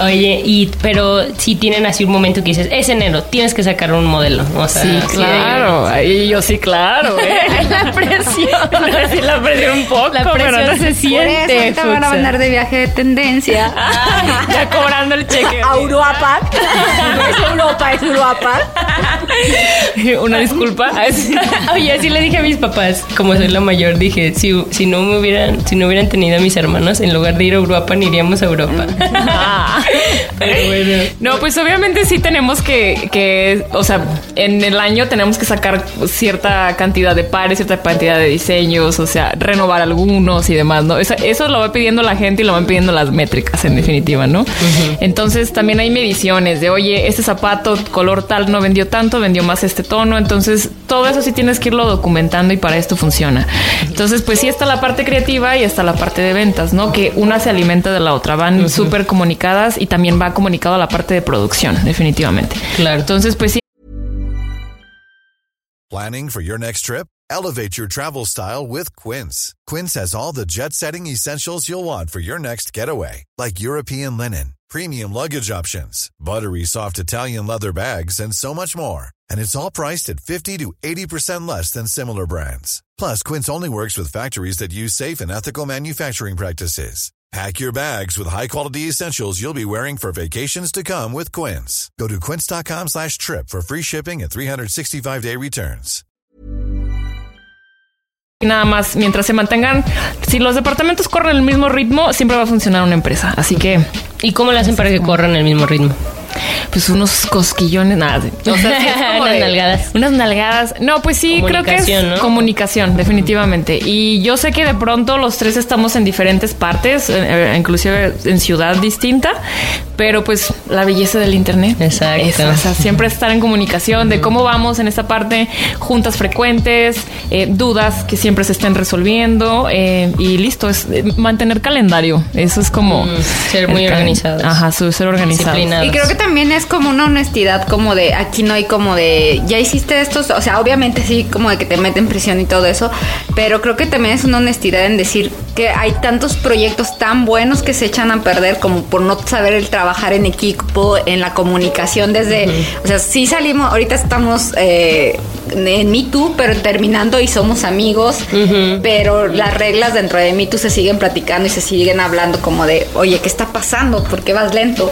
Speaker 2: Oye, y pero si tienen así un momento que dices, es enero, tienes que sacar un modelo. O sea,
Speaker 4: Sí, claro. Ahí yo sí, claro. ¿eh? la presión. Sí, la presión un poco.
Speaker 2: La presión
Speaker 4: pero no
Speaker 2: se
Speaker 3: Por
Speaker 2: siente.
Speaker 3: eso ahorita van a mandar de viaje de tendencia.
Speaker 4: ya cobrando el cheque.
Speaker 3: a Europa. No es Europa, es Europa.
Speaker 4: Una disculpa.
Speaker 2: Oye, así le dije a mis papás, como soy la mayor, dije, si, si no me hubieran, si no hubieran tenido a mis hermanos, en lugar de ir a Europa, iríamos a Europa.
Speaker 4: Ah.
Speaker 2: Pero bueno.
Speaker 4: No, pues obviamente sí tenemos que, que, o sea, en el año tenemos que sacar cierta cantidad de pares, cierta cantidad de diseños, o sea, renovar algunos y demás, ¿no? Eso, eso lo va pidiendo la gente y lo van pidiendo las métricas, en definitiva, ¿no? Entonces también hay mediciones de, oye, este zapato color tal no vendió tanto, vendió más este tono, entonces todo eso sí tienes que irlo documentando y para esto funciona. Entonces, pues sí está la parte creativa y está la parte de ventas, ¿no? Que una se alimenta de la otra, van súper comunicadas y también va comunicado a la parte de producción, definitivamente.
Speaker 2: Claro.
Speaker 4: Entonces, pues sí.
Speaker 5: Planning for your next trip? Elevate your travel style with Quince. Quince has all the jet setting essentials you'll want for your next getaway, like European linen, premium luggage options, buttery soft Italian leather bags, and so much more. And it's all priced at 50 to 80% less than similar brands. Plus, Quince only works with factories that use safe and ethical manufacturing practices. Pack your bags with high-quality essentials you'll be wearing for vacations to come with Quince. Go to quince.com slash trip for free shipping and 365-day returns.
Speaker 4: Nada más, mientras se mantengan, si los departamentos corren el mismo ritmo, siempre va a funcionar una empresa. Así que
Speaker 2: ¿Y cómo le hacen para que corran el mismo ritmo?
Speaker 4: pues unos cosquillones, nada. O sea, sí es como
Speaker 2: Unas
Speaker 4: de-
Speaker 2: nalgadas.
Speaker 4: Unas nalgadas. No, pues sí, creo que es
Speaker 2: Comunicación, ¿no?
Speaker 4: comunicación, definitivamente. Y yo sé que de pronto los tres estamos en diferentes partes, eh, eh, inclusive en ciudad distinta, pero pues la belleza del internet.
Speaker 2: Exacto.
Speaker 4: Es, o sea, siempre estar en comunicación de cómo vamos en esta parte, juntas frecuentes, eh, dudas que siempre se estén resolviendo eh, y listo, es eh, mantener calendario. Eso es como...
Speaker 2: Mm, ser muy organizados.
Speaker 4: Ajá, su- ser organizados.
Speaker 3: Y creo que también es como una honestidad, como de aquí no hay como de ya hiciste esto, o sea, obviamente sí, como de que te meten presión y todo eso, pero creo que también es una honestidad en decir que hay tantos proyectos tan buenos que se echan a perder como por no saber el trabajar en equipo, en la comunicación desde, o sea, sí salimos, ahorita estamos eh, en Me Too, pero terminando y somos amigos, pero las reglas dentro de Me Too se siguen platicando y se siguen hablando como de, oye, ¿qué está pasando? ¿Por qué vas lento?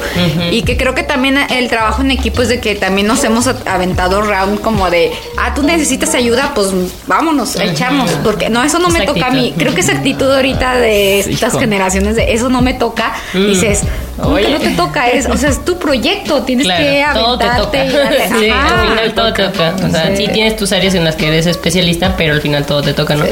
Speaker 3: Y que creo que también el trabajo en equipo es de que también nos hemos aventado round como de, ah, tú necesitas ayuda, pues vámonos, echamos, porque no, eso no
Speaker 2: Esa
Speaker 3: me toca a mí. Creo que esa actitud ahorita de estas generaciones de eso no me toca, dices, ¿cómo que
Speaker 2: Oye.
Speaker 3: no te toca? Es, o sea, es tu proyecto, tienes
Speaker 2: Claro,
Speaker 3: que
Speaker 2: todo te
Speaker 3: aventarte
Speaker 2: toca.
Speaker 3: y.
Speaker 2: Sí,
Speaker 3: Ajá.
Speaker 2: al final todo te toca. O sea, sí. tienes tus áreas en las que eres especialista, pero al final todo te toca, ¿no?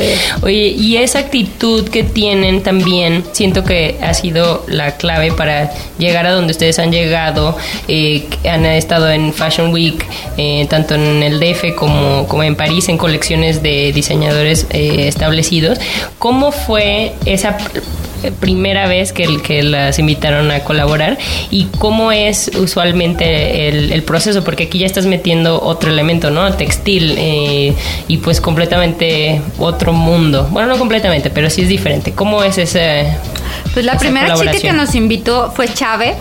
Speaker 2: Oye, y esa actitud que tienen también, siento que ha sido la clave para llegar a donde ustedes han llegado. eh, han estado en Fashion Week, eh, tanto en el DF como, como en París, en colecciones de diseñadores eh, establecidos. ¿Cómo fue esa primera vez que, que las invitaron a colaborar y cómo es usualmente el, el proceso, porque aquí ya estás metiendo otro elemento, ¿no? Textil eh, y pues completamente otro mundo. Bueno, no completamente, pero sí es diferente. ¿Cómo es ese...
Speaker 3: Pues la primera chica que nos invitó fue Chave,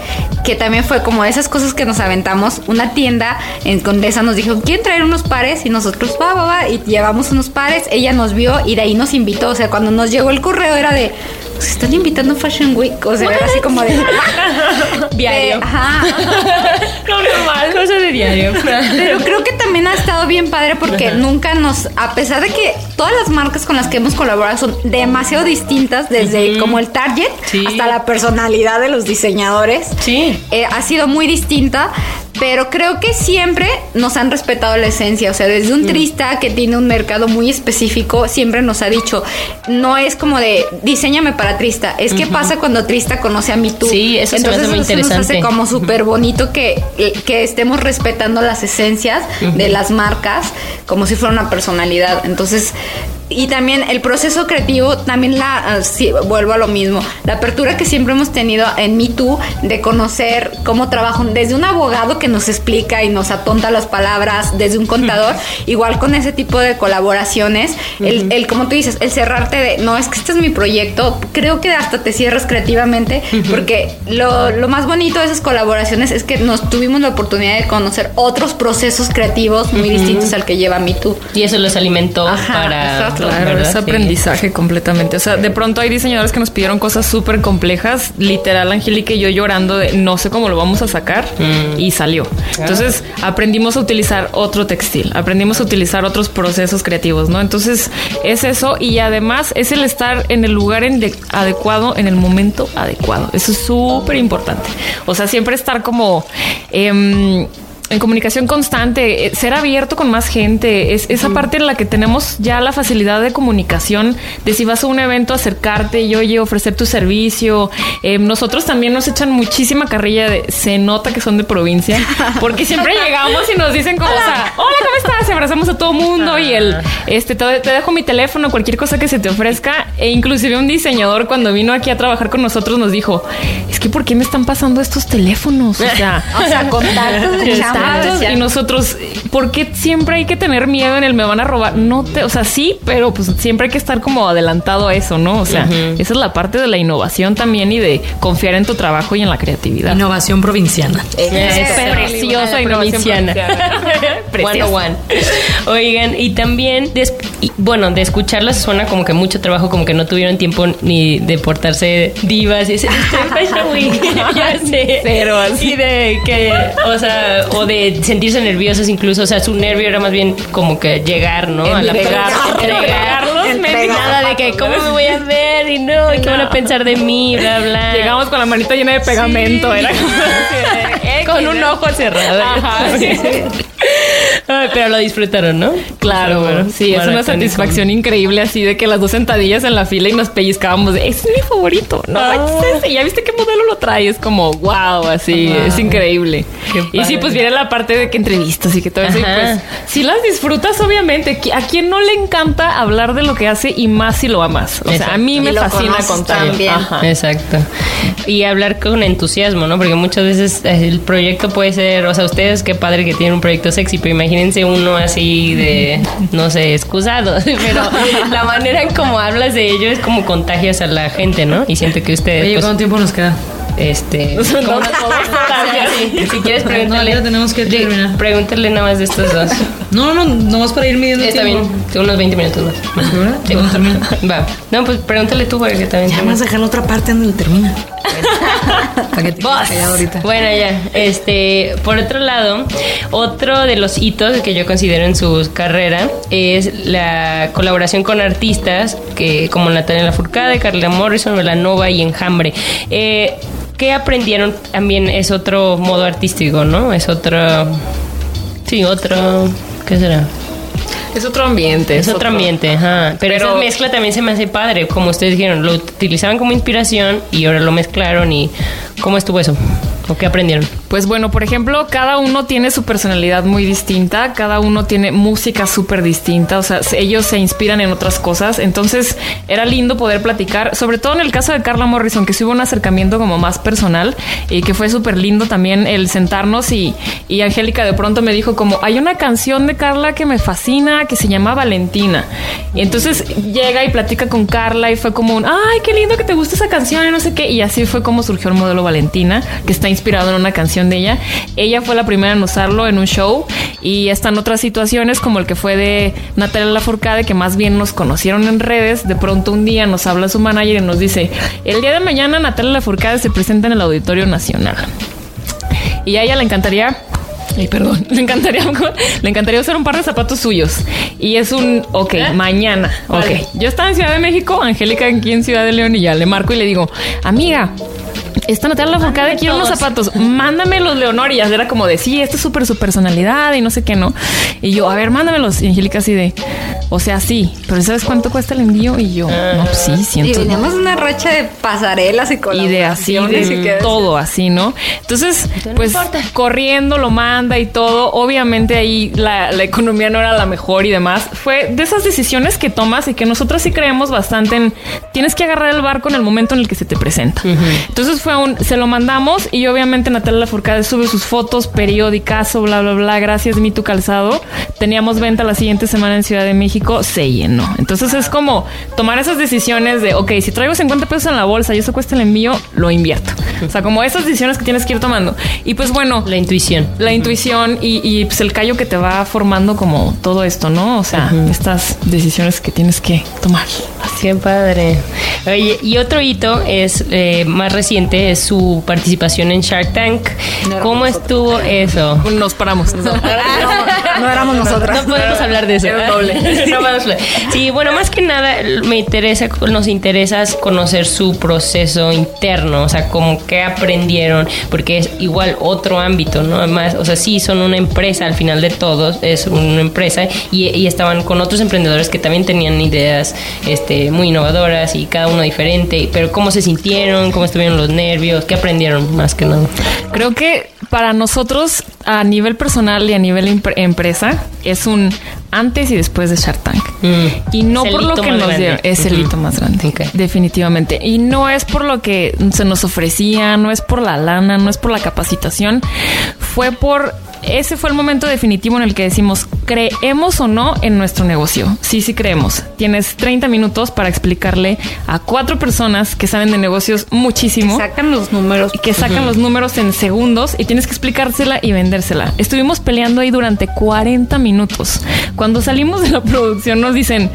Speaker 3: que también fue como esas cosas que nos aventamos. Una tienda en Condesa nos dijo, ¿quieren traer unos pares? Y nosotros, va, va, va, y llevamos unos pares. Ella nos vio y de ahí nos invitó. O sea, cuando nos llegó el correo era de, se están invitando a Fashion Week. O sea, así como de...
Speaker 2: Diario.
Speaker 3: ajá.
Speaker 2: No, normal, cosa de diario.
Speaker 3: Pero creo que también ha estado bien padre porque nunca nos, a pesar de que todas las marcas con las que hemos colaborado son demasiado distintas, desde como el target
Speaker 2: Sí.
Speaker 3: hasta la personalidad de los diseñadores,
Speaker 2: Sí.
Speaker 3: eh, ha sido muy distinta. Pero creo que siempre nos han respetado la esencia. O sea, desde
Speaker 2: Mm.
Speaker 3: un trista que tiene un mercado muy específico, siempre nos ha dicho, no es como de diseñame para trista. Es que pasa cuando trista conoce a mi tú.
Speaker 2: Sí, eso se me hace muy
Speaker 3: eso nos hace como súper bonito que, que estemos respetando las esencias de las marcas como si fuera una personalidad. Entonces, y también el proceso creativo, también la, ah, sí, vuelvo a lo mismo, la apertura que siempre hemos tenido en Me Too de conocer cómo trabajan desde un abogado que nos explica y nos atonta las palabras, desde un contador, igual con ese tipo de colaboraciones, el, el, como tú dices, el cerrarte de, no, es que este es mi proyecto, creo que hasta te cierras creativamente, porque lo, lo más bonito de esas colaboraciones es que nos tuvimos la oportunidad de conocer otros procesos creativos muy distintos al que lleva Me Too.
Speaker 2: Y eso los alimentó
Speaker 3: Ajá,
Speaker 2: para...
Speaker 4: Claro,
Speaker 2: ¿verdad?
Speaker 4: es
Speaker 2: Sí.
Speaker 4: aprendizaje completamente. O sea, de pronto hay diseñadores que nos pidieron cosas súper complejas. Literal, Angélica y yo llorando de no sé cómo lo vamos a sacar
Speaker 2: Mm.
Speaker 4: y salió. Entonces aprendimos a utilizar otro textil, aprendimos a utilizar otros procesos creativos, ¿no? Entonces es eso y además es el estar en el lugar en de- adecuado, en el momento adecuado. Eso es súper importante. O sea, siempre estar como... em, en comunicación constante, eh, ser abierto con más gente, es esa parte en la que tenemos ya la facilidad de comunicación, de si vas a un evento acercarte y oye, ofrecer tu servicio. Eh, nosotros también nos echan muchísima carrilla de, se nota que son de provincia, porque siempre llegamos y nos dicen como, o sea, hola, ¿cómo estás? Abrazamos a todo mundo y el, este, te, te dejo mi teléfono, cualquier cosa que se te ofrezca. E inclusive un diseñador cuando vino aquí a trabajar con nosotros nos dijo, es que ¿por qué me están pasando estos teléfonos? O sea,
Speaker 3: O sea, contactos de
Speaker 4: y nosotros, ¿por qué siempre hay que tener miedo en el me van a robar? No te, o sea, sí, pero pues siempre hay que estar como adelantado a eso, ¿no? O sea, esa es la parte de la innovación también y de confiar en tu trabajo y en la creatividad.
Speaker 1: Innovación provinciana.
Speaker 2: Es
Speaker 4: preciosa innovación
Speaker 2: provinciana.
Speaker 4: Preciosa.
Speaker 2: 101. Oigan, y también, des- y, bueno, de escucharlas suena como que mucho trabajo, como que no tuvieron tiempo ni de portarse divas y en Fashion Week", ya sé.
Speaker 4: Cero, así.
Speaker 2: Y de que, o sea, o de sentirse nerviosos incluso, o sea, su nervio era más bien como que llegar, ¿no? A la
Speaker 4: Entregar-
Speaker 2: entregar,
Speaker 4: entregarlos,
Speaker 3: Entregar.
Speaker 2: nada de que cómo me voy a ver y no, y qué van a pensar de mí, bla, bla.
Speaker 4: Llegamos con la manita llena de pegamento, era como así de, "Eh,
Speaker 2: Con un ojo cerrado.
Speaker 4: Ajá, sí, sí.
Speaker 2: Ay, pero lo disfrutaron, ¿no?
Speaker 4: Claro,
Speaker 2: Súper
Speaker 4: sí, es una satisfacción increíble así de que las dos sentadillas en la fila y nos pellizcábamos de, "Ese es mi favorito, no
Speaker 2: Ah.
Speaker 4: manches ese, ya viste qué modelo lo trae, es como wow, así, es increíble. Y sí, pues viene la parte de que entrevistas y que todo eso, y pues si las disfrutas obviamente, ¿a quién no le encanta hablar de lo que hace y más si lo amas? O sea, a mí
Speaker 3: Y
Speaker 4: me fascina contar.
Speaker 2: Exacto. Y hablar con entusiasmo, ¿no? Porque muchas veces eh, el proyecto puede ser, o sea, ustedes qué padre que tienen un proyecto sexy, pero imagínense uno así de, no sé, excusado, pero la manera en cómo hablas de ello es como contagias a la gente, ¿no? Y siento que ustedes,
Speaker 1: Oye,
Speaker 2: pues,
Speaker 1: ¿cuánto tiempo nos queda?
Speaker 2: este,
Speaker 4: No,
Speaker 2: ¿cómo-
Speaker 4: no, gracias.
Speaker 2: sí, si quieres
Speaker 1: No,
Speaker 2: pregúntale,
Speaker 1: ya tenemos que terminar.
Speaker 2: pregúntale nada más de estos dos.
Speaker 1: No, no, nomás para ir midiendo
Speaker 2: Está bien, unos 20 minutos más.
Speaker 1: ¿Segura?
Speaker 2: Sí.
Speaker 1: ¿Cuándo termina?
Speaker 2: Va. No, pues pregúntale tú para que también.
Speaker 1: Ya vas a dejar la otra parte donde termina. Para que ahorita.
Speaker 2: Bueno, ya. Este, por otro lado, otro de los hitos que yo considero en su carrera es la colaboración con artistas que como Natalia Lafourcade, Carla Morrison, Velanova y Enjambre. Eh, ¿Qué aprendieron? También es otro modo artístico, ¿no? Es otro. Sí, otro. ¿Qué será?
Speaker 4: Es otro ambiente.
Speaker 2: Es otro ambiente, ajá. Pero,
Speaker 4: Pero-
Speaker 2: esa mezcla también se me hace padre, como ustedes dijeron, lo utilizaban como inspiración y ahora lo mezclaron y ¿cómo estuvo eso? ¿O qué aprendieron?
Speaker 4: Pues bueno, por ejemplo, cada uno tiene su personalidad muy distinta, cada uno tiene música súper distinta, o sea, se- ellos se inspiran en otras cosas, entonces era lindo poder platicar, sobre todo en el caso de Carla Morrison, que sí hubo un acercamiento como más personal y que fue súper lindo también el sentarnos y, y Angélica de pronto me dijo como, hay una canción de Carla que me fascina, que se llama Valentina. Y entonces llega y platica con Carla y fue como un, ay, qué lindo que te gusta esa canción y no sé qué. Y así fue como surgió el modelo Valentina, que está inspirado en una canción de ella. Ella fue la primera en usarlo en un show y están otras situaciones como el que fue de Natalia Lafourcade, que más bien nos conocieron en redes. De pronto un día nos habla su manager y nos dice, el día de mañana Natalia Lafourcade se presenta en el Auditorio Nacional. Y a ella le encantaría. Ay, perdón. Le encantaría, le encantaría usar un par de zapatos suyos. Y es un, ok, mañana. Ok. Yo estaba en Ciudad de México, Angélica aquí en Ciudad de León y ya le marco y le digo, amiga, esta Natalia Lafourcade quiere unos zapatos. Mándame los Leonor. Y ya era como de, sí, esto es súper su personalidad y no sé qué, ¿no? Y yo, a ver, mándamelos. Y Angélica así de, o sea, sí, pero ¿sabes cuánto cuesta el envío? Y yo, no, pues sí,
Speaker 3: Y
Speaker 4: siento.
Speaker 3: tenemos una racha de pasarelas y
Speaker 4: Y de así,
Speaker 3: y
Speaker 4: de todo así, ¿no? Entonces, pues
Speaker 2: importa.
Speaker 4: corriendo lo manda y todo. Obviamente ahí la, la economía no era la mejor y demás. Fue de esas decisiones que tomas y que nosotros sí creemos bastante en. Tienes que agarrar el barco en el momento en el que se te presenta. Entonces fue Se lo mandamos y obviamente Natalia Lafourcade sube sus fotos, periódicazo, bla, bla, bla. Gracias, mi tu calzado. Teníamos venta la siguiente semana en Ciudad de México, se llenó. Entonces es como tomar esas decisiones de, ok, si traigo 50 pesos en la bolsa y eso cuesta el envío, lo invierto. O sea, como esas decisiones que tienes que ir tomando. Y pues bueno,
Speaker 2: La intuición.
Speaker 4: la intuición y, y, pues el callo que te va formando como todo esto, ¿no? O sea, estas decisiones que tienes que tomar.
Speaker 2: Qué padre. Oye, y otro hito es eh, más reciente, su participación en Shark Tank. ¿Cómo estuvo eso?
Speaker 4: Nos paramos.
Speaker 3: no, no éramos nosotras.
Speaker 2: No podemos hablar de eso.
Speaker 4: Era doble.
Speaker 2: Sí, bueno, más que nada me interesa, nos interesa conocer su proceso interno, o sea, como qué aprendieron, porque es igual otro ámbito, ¿no? Además, o sea, sí son una empresa al final de todos, es una empresa y, y estaban con otros emprendedores que también tenían ideas este, muy innovadoras y cada uno diferente, pero cómo se sintieron, cómo estuvieron los nervios, qué aprendieron más que nada.
Speaker 4: Creo que para nosotros, a nivel personal y a nivel empresa, es un antes y después de Shark Tank.
Speaker 2: Mm.
Speaker 4: Y no por lo que nos dieron, es el hito más grande, definitivamente. Y no es por lo que se nos ofrecía, no es por la lana, no es por la capacitación, fue por ese fue el momento definitivo en el que decimos, creemos o no en nuestro negocio. Sí, sí creemos. Tienes 30 minutos para explicarle a cuatro personas que saben de negocios muchísimo
Speaker 3: Sacan los números.
Speaker 4: y que sacan los números en segundos y tienes que explicársela y vendérsela. Estuvimos peleando ahí durante 40 minutos. Cuando salimos de la producción nos dicen,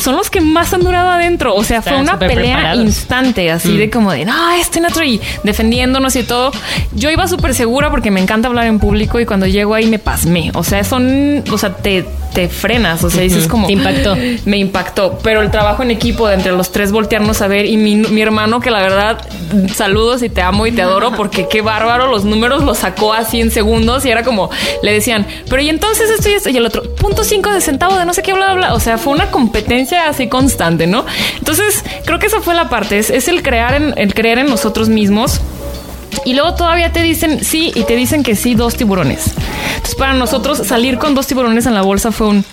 Speaker 4: son los que más han durado adentro. O sea, fue una pelea
Speaker 2: preparados.
Speaker 4: instante, así de como de, no, este en otro y defendiéndonos y todo. Yo iba súper segura porque me encanta hablar en público y cuando llego ahí me pasmé. O sea, son, o sea, te te frenas, o sea, dices como...
Speaker 2: Te impactó.
Speaker 4: Me impactó, pero el trabajo en equipo de entre los tres voltearnos a ver y mi, mi hermano que la verdad, saludos y te amo y te adoro porque qué bárbaro, los números los sacó así en segundos y era como, le decían, pero y entonces esto y esto y el otro, punto cinco de centavo de no sé qué, bla, bla, bla. O sea, fue una competencia así constante, ¿no? Entonces, creo que esa fue la parte, es, es el crear en, el creer en nosotros mismos. Y luego todavía te dicen sí y te dicen que sí dos tiburones. Entonces para nosotros salir con dos tiburones en la bolsa fue un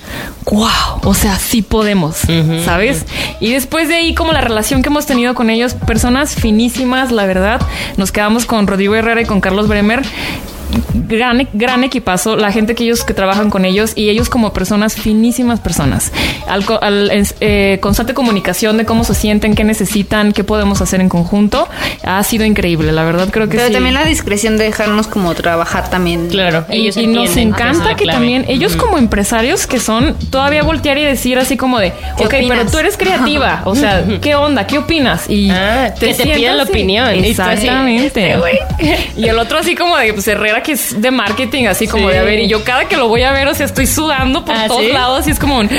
Speaker 4: wow, o sea, sí podemos, ¿sabes? Y después de ahí como la relación que hemos tenido con ellos, personas finísimas, la verdad, nos quedamos con Rodrigo Herrera y con Carlos Bremer gran, gran equipazo, la gente que ellos que trabajan con ellos y ellos como personas, finísimas personas. Al, al eh, constante comunicación de cómo se sienten, qué necesitan, qué podemos hacer en conjunto, ha sido increíble. La verdad creo que
Speaker 3: Pero
Speaker 4: sí.
Speaker 3: también la discreción de dejarnos como trabajar también.
Speaker 2: Claro,
Speaker 4: Y,
Speaker 2: ellos
Speaker 4: y nos
Speaker 2: esa es
Speaker 4: encanta que también ellos como empresarios que son todavía voltear y decir así como de,
Speaker 3: ¿Qué
Speaker 4: ok, pero
Speaker 3: opinas?
Speaker 4: tú eres creativa, o sea, ¿qué onda? ¿Qué opinas? Y
Speaker 2: Ah, que te
Speaker 4: sientas
Speaker 2: pidan la opinión, y
Speaker 4: Exactamente. Y el otro así como de pues Herrera que es de marketing, así como
Speaker 2: Sí.
Speaker 4: de a ver, y yo cada que lo voy a ver, o sea, estoy sudando por
Speaker 2: Ah,
Speaker 4: todos
Speaker 2: ¿sí?
Speaker 4: lados y es como un,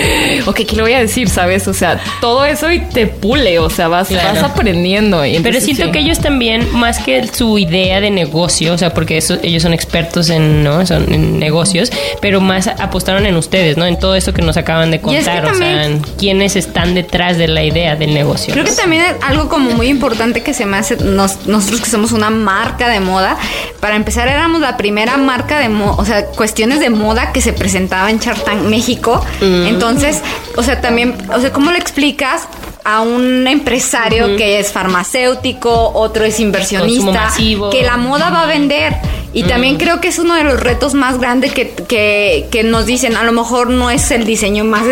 Speaker 4: ok, ¿qué le voy a decir? ¿Sabes? O sea, todo eso y te pule, o sea, vas,
Speaker 2: Claro.
Speaker 4: vas aprendiendo. Y
Speaker 2: Pero siento
Speaker 4: sí.
Speaker 2: que ellos también, más que su idea de negocio, o sea, porque eso, ellos son expertos en, ¿no? son en negocios, pero más apostaron en ustedes, ¿no? En todo eso que nos acaban de
Speaker 3: Y es que
Speaker 2: contar, o sea, en quiénes están detrás de la idea del negocio.
Speaker 3: Creo que también es algo como muy importante que se me hace nos- nosotros que somos una marca de moda. Para empezar éramos la primera marca de moda, o sea, cuestiones de moda que se presentaba en Shark Tank México. Entonces, o sea, también, o sea, ¿cómo le explicas? a un empresario que es farmacéutico, otro es inversionista, que la moda va a vender. Y también creo que es uno de los retos más grandes que, que, que nos dicen, a lo mejor no es el diseño más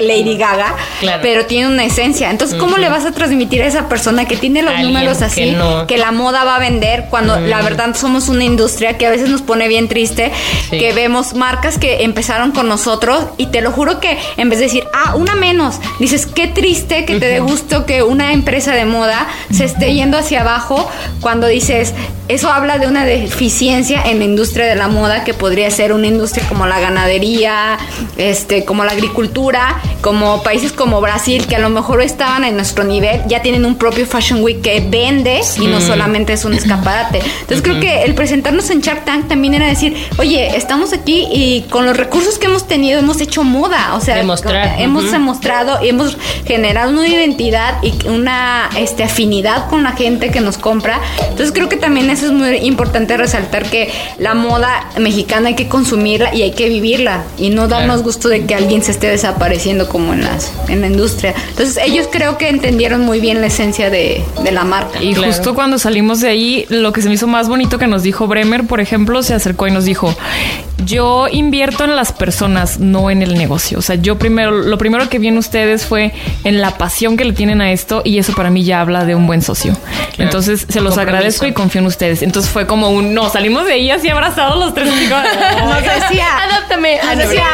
Speaker 3: Lady Gaga,
Speaker 2: Claro.
Speaker 3: pero tiene una esencia. Entonces, ¿cómo le vas a transmitir a esa persona que tiene los
Speaker 2: Alguien
Speaker 3: números
Speaker 2: que
Speaker 3: así,
Speaker 2: no.
Speaker 3: que la moda va a vender, cuando la verdad somos una industria que a veces nos pone bien triste,
Speaker 2: Sí.
Speaker 3: que vemos marcas que empezaron con nosotros y te lo juro que en vez de decir, ah, una menos, dices, qué triste que te dé gusto que una empresa de moda se esté yendo hacia abajo cuando dices, eso habla de una deficiencia en la industria de la moda que podría ser una industria como la ganadería, este, como la agricultura, como países como Brasil que a lo mejor estaban en nuestro nivel, ya tienen un propio Fashion Week que vende y no solamente es un escaparate. Entonces creo que el presentarnos en Shark Tank también era decir, oye, estamos aquí y con los recursos que hemos tenido hemos hecho moda, o sea,
Speaker 2: Demostrar,
Speaker 3: hemos
Speaker 2: ujú.
Speaker 3: demostrado y hemos generado una identidad y una este, afinidad con la gente que nos compra. Entonces creo que también eso es muy importante resaltar que la moda mexicana hay que consumirla y hay que vivirla y no darnos gusto de que alguien se esté desapareciendo como en las en la industria. Entonces ellos creo que entendieron muy bien la esencia de, de la marca.
Speaker 4: Y
Speaker 2: Claro.
Speaker 4: justo cuando salimos de ahí, lo que se me hizo más bonito que nos dijo Bremer, por ejemplo, se acercó y nos dijo, yo invierto en las personas, no en el negocio. O sea, yo primero, lo primero que vi en ustedes fue en la pasión que le tienen a esto y eso para mí ya habla de un buen socio. Entonces, se los
Speaker 2: Compromiso.
Speaker 4: agradezco y confío en ustedes. Entonces fue como un, no, salimos de ahí así abrazados los tres. como,
Speaker 3: Nos decía,
Speaker 2: Adáptame.
Speaker 3: Nos decía,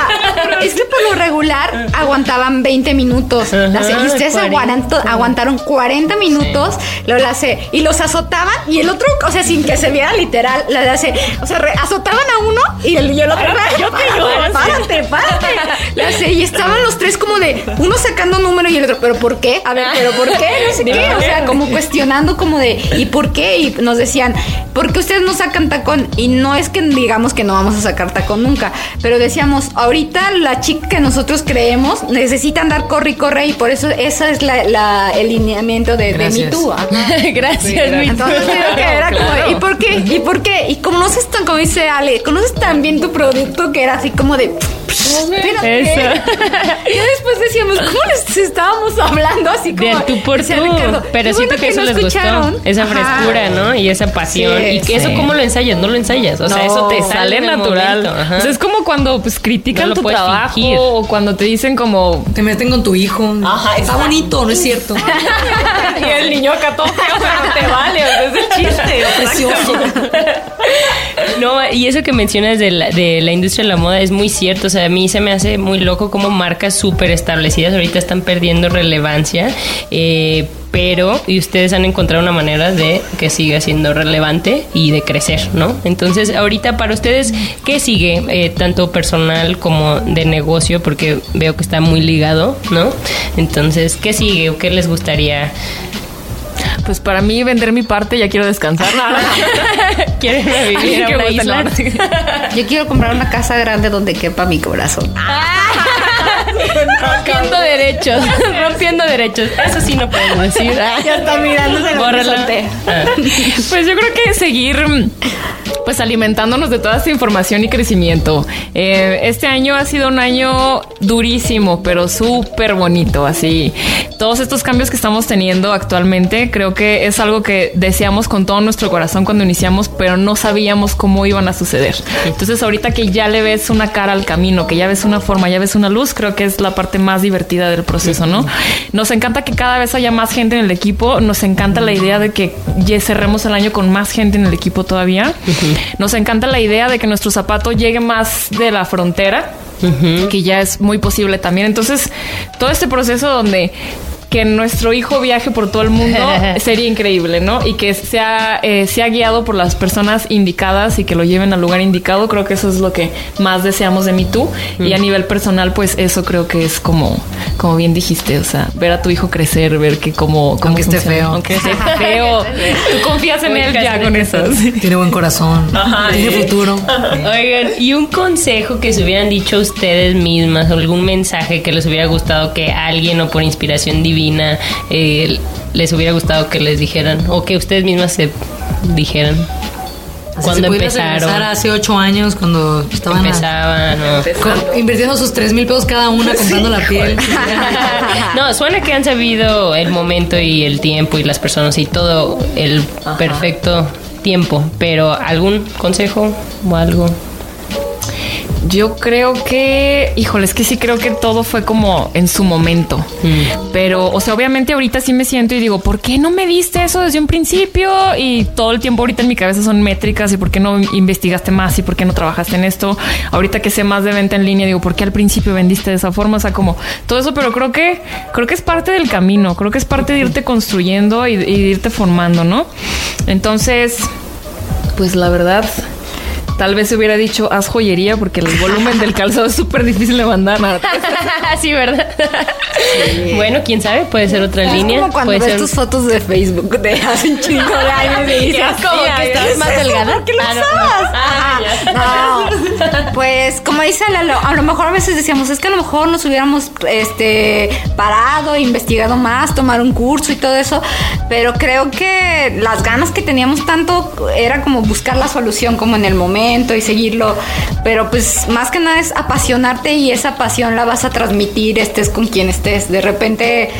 Speaker 3: es que por lo regular aguantaban 20 minutos.
Speaker 2: Ajá,
Speaker 3: La sé, y ustedes
Speaker 2: 40.
Speaker 3: aguanto- aguantaron 40 minutos, lo la sé, y los azotaban, y el otro, o sea, sin que se viera literal, la hace, o sea, re- azotaban a uno y el, y el otro, yo te párate, párate. La sé, y estaban los tres como de, uno sacando un número y el otro, ¿pero por qué? A ver, ¿pero por qué? No sé qué, o sea, como cuestionando como de, ¿y por qué? Y nos decían, ¿por qué ustedes no sacan tacón? Y no es que digamos que no vamos a sacar tacón nunca, pero decíamos, ahorita la chica que nosotros creemos necesita andar corre y corre y por eso esa es la, la- el lineamiento de, de Too. Ajá.
Speaker 2: Gracias, Luis.
Speaker 3: Entonces creo que era como, de, ¿y por qué? ¿Y por qué? Y conoces tan, como dice Ale, conoces tan bien tu producto que era así como de... espérate. Y después decíamos, ¿cómo les estábamos hablando? Así como...
Speaker 2: De tú por
Speaker 3: decía
Speaker 2: tú.
Speaker 3: Ricardo,
Speaker 2: Pero siento
Speaker 3: bueno
Speaker 2: que eso
Speaker 3: no
Speaker 2: les
Speaker 3: escucharon.
Speaker 2: gustó. Esa
Speaker 3: Ajá.
Speaker 2: frescura, ¿no? Y esa pasión.
Speaker 3: Sí,
Speaker 2: y que eso. ¿cómo lo ensayas? No lo ensayas. O sea,
Speaker 4: No,
Speaker 2: eso te sale,
Speaker 4: natural. O sea, es como cuando pues critican
Speaker 2: No lo
Speaker 4: tu trabajo
Speaker 2: fingir.
Speaker 4: o cuando te dicen como
Speaker 1: Te meten con tu hijo.
Speaker 4: Ajá,
Speaker 1: Está bonito, no es cierto.
Speaker 4: y el niño acá todo feo, pero te vale, o sea, es el chiste.
Speaker 1: Precioso.
Speaker 2: No, y eso que mencionas de la, de la industria de la moda es muy cierto. O sea, a mí se me hace muy loco como marcas súper establecidas ahorita están perdiendo relevancia. Eh, pero y ustedes han encontrado una manera de que siga siendo relevante y de crecer, ¿no? Entonces, ahorita para ustedes, ¿qué sigue? Eh, tanto personal como de negocio, porque veo que está muy ligado, ¿no? Entonces, ¿qué sigue o qué les gustaría?
Speaker 4: Pues para mí vender mi parte ya quiero descansar.
Speaker 2: ¿Quieren vivir en una isla?
Speaker 3: Yo quiero comprar una casa grande donde quepa mi corazón.
Speaker 2: Rompiendo derechos, rompiendo derechos. Eso sí no podemos decir.
Speaker 3: Ya está mirándose
Speaker 2: Bórrala.
Speaker 4: Ah. Pues yo creo que seguir pues alimentándonos de toda esta información y crecimiento. Eh, este año ha sido un año durísimo, pero súper bonito. Así, todos estos cambios que estamos teniendo actualmente, creo que es algo que deseamos con todo nuestro corazón cuando iniciamos, pero no sabíamos cómo iban a suceder. Entonces, ahorita que ya le ves una cara al camino, que ya ves una forma, ya ves una luz, creo que es la parte más divertida del proceso, ¿no? Nos encanta que cada vez haya más gente en el equipo. Nos encanta la idea de que ya cerremos el año con más gente en el equipo todavía. Nos encanta la idea de que nuestro zapato llegue más de la frontera, que ya es muy posible también. Entonces, todo este proceso donde que nuestro hijo viaje por todo el mundo sería increíble, ¿no? Y que sea, eh, sea guiado por las personas indicadas y que lo lleven al lugar indicado. Creo que eso es lo que más deseamos de mí tú. Y a nivel personal, pues eso creo que es como, como bien dijiste, o sea, ver a tu hijo crecer, ver que como...
Speaker 1: Aunque esté feo.
Speaker 4: Aunque esté feo. Tú confías en él ya con eso.
Speaker 1: Tiene buen corazón, tiene futuro.
Speaker 2: Oigan, y un consejo que se hubieran dicho ustedes mismas, o algún mensaje que les hubiera gustado que alguien o por inspiración divina eh, les hubiera gustado que les dijeran o que ustedes mismas se dijeran cuando empezaron.
Speaker 1: hace ocho años, cuando estaban.
Speaker 2: Empezaban,
Speaker 1: invirtiendo sus tres mil pesos cada una comprando la piel.
Speaker 2: no, suena que han sabido el momento y el tiempo y las personas y todo el perfecto tiempo, pero ¿algún consejo o algo?
Speaker 4: Yo creo que, híjole, es que sí creo que todo fue como en su momento. Pero, o sea, obviamente ahorita sí me siento y digo, ¿por qué no me diste eso desde un principio? Y todo el tiempo ahorita en mi cabeza son métricas y por qué no investigaste más y por qué no trabajaste en esto. Ahorita que sé más de venta en línea, digo, ¿por qué al principio vendiste de esa forma? O sea, como todo eso, pero creo que, creo que es parte del camino, creo que es parte de irte construyendo y, y de irte formando, ¿no? Entonces, pues la verdad, tal vez se hubiera dicho haz joyería porque el volumen del calzado es súper difícil de mandar. Nada.
Speaker 2: sí, ¿verdad? Bueno, quién sabe, puede ser otra
Speaker 3: Es
Speaker 2: línea.
Speaker 3: como cuando
Speaker 2: puede
Speaker 3: ves
Speaker 2: ser...
Speaker 3: tus fotos de Facebook de hace un chingo de años y dices,
Speaker 2: como
Speaker 3: "Mira,
Speaker 2: que estás
Speaker 3: ¿es
Speaker 2: más delgada".
Speaker 3: ¿Por qué lo
Speaker 2: Ah, no.
Speaker 3: usabas?
Speaker 2: Ah.
Speaker 3: No, pues como dice Lalo, a lo mejor a veces decíamos, es que a lo mejor nos hubiéramos este, parado, investigado más, tomar un curso y todo eso, pero creo que las ganas que teníamos tanto era como buscar la solución como en el momento y seguirlo, pero pues más que nada es apasionarte y esa pasión la vas a transmitir, estés con quien estés. De repente,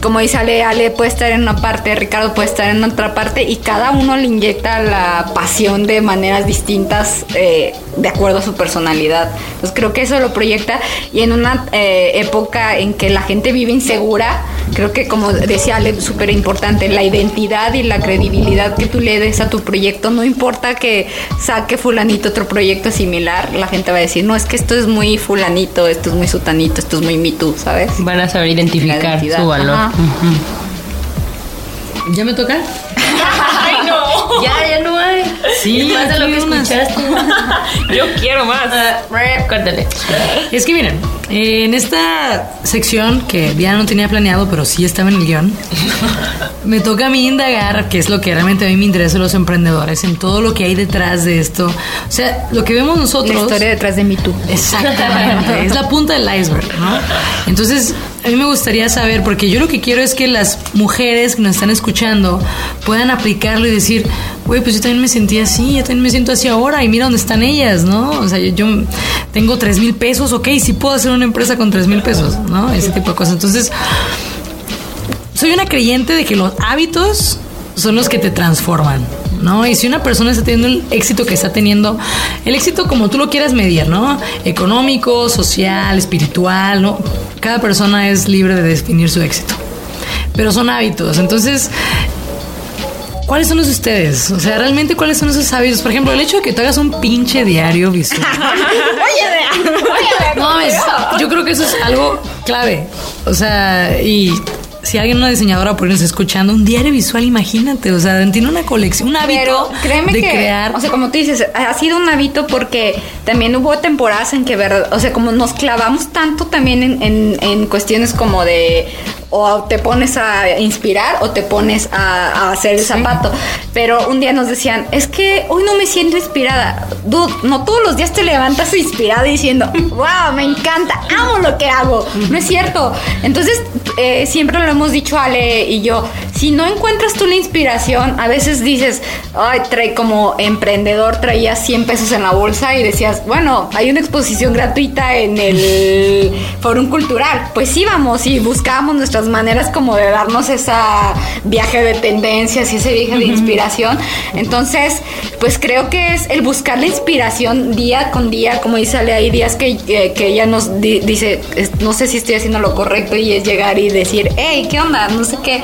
Speaker 3: como dice Ale, Ale puede estar en una parte, Ricardo puede estar en otra parte y cada uno le inyecta la pasión de maneras distintas eh, de acuerdo a su personalidad. Entonces creo que eso lo proyecta y en una eh, época en que la gente vive insegura, creo que como decía Ale, súper importante, la identidad y la credibilidad que tú le des a tu proyecto, no importa que saque fulanito otro proyecto similar, la gente va a decir, no, es que esto es muy fulanito, esto es muy sutanito, esto es muy me too, ¿sabes?
Speaker 2: Van a saber identificar su valor.
Speaker 3: Ajá.
Speaker 1: ¿Ya me toca?
Speaker 2: ¡Ay, no! Ya, ya no.
Speaker 1: Sí,
Speaker 2: Más de lo que escuchaste.
Speaker 4: Yo quiero más.
Speaker 2: Córtale.
Speaker 1: Es que miren, eh, en esta sección que ya no tenía planeado, pero sí estaba en el guion, me toca a mí indagar qué es lo que realmente a mí me interesa los emprendedores, en todo lo que hay detrás de esto. O sea, lo que vemos nosotros...
Speaker 3: La historia detrás de me too.
Speaker 1: Exactamente, es la punta del iceberg, ¿no? Entonces, a mí me gustaría saber, porque yo lo que quiero es que las mujeres que nos están escuchando puedan aplicarlo y decir, güey, pues yo también me sentí así, yo también me siento así ahora y mira dónde están ellas, ¿no? O sea, yo, yo tengo tres mil pesos, ok, sí puedo hacer una empresa con tres mil pesos, ¿no? Ese tipo de cosas. Entonces, soy una creyente de que los hábitos son los que te transforman, ¿no? Y si una persona está teniendo el éxito que está teniendo, el éxito como tú lo quieras medir, ¿no? Económico, social, espiritual, ¿no? Cada persona es libre de definir su éxito. Pero son hábitos. Entonces, ¿cuáles son los de ustedes? O sea, realmente, ¿cuáles son esos hábitos? Por ejemplo, el hecho de que tú hagas un pinche diario visual.
Speaker 3: Oye, oye,
Speaker 1: No mames, yo creo que eso es algo clave. O sea, y si alguien, una diseñadora por ahí nos está escuchando, un diario visual, imagínate, o sea, tiene una colección, un hábito
Speaker 3: Pero créeme
Speaker 1: de
Speaker 3: que,
Speaker 1: crear.
Speaker 3: o sea, como tú dices, ha sido un hábito porque también hubo temporadas en que, verdad, o sea, como nos clavamos tanto también en, en- en cuestiones como de o te pones a inspirar o te pones a, a hacer el zapato. Pero un día nos decían, es que hoy no me siento inspirada. Dude, no todos los días te levantas inspirada diciendo, wow, me encanta, amo lo que hago. No es cierto. Entonces, eh, siempre lo hemos dicho Ale y yo, si no encuentras tú la inspiración, a veces dices, ay, trae como emprendedor, traías 100 pesos en la bolsa y decías, bueno, hay una exposición gratuita en el Fórum Cultural. Pues íbamos y buscábamos nuestras maneras como de darnos esa viaje de tendencias y ese viaje de inspiración. Entonces, pues creo que es el buscar la inspiración día con día, como dice Ale, hay días que, eh, que ella nos di- dice, no sé si estoy haciendo lo correcto y es llegar y decir, hey, ¿qué onda? No sé qué.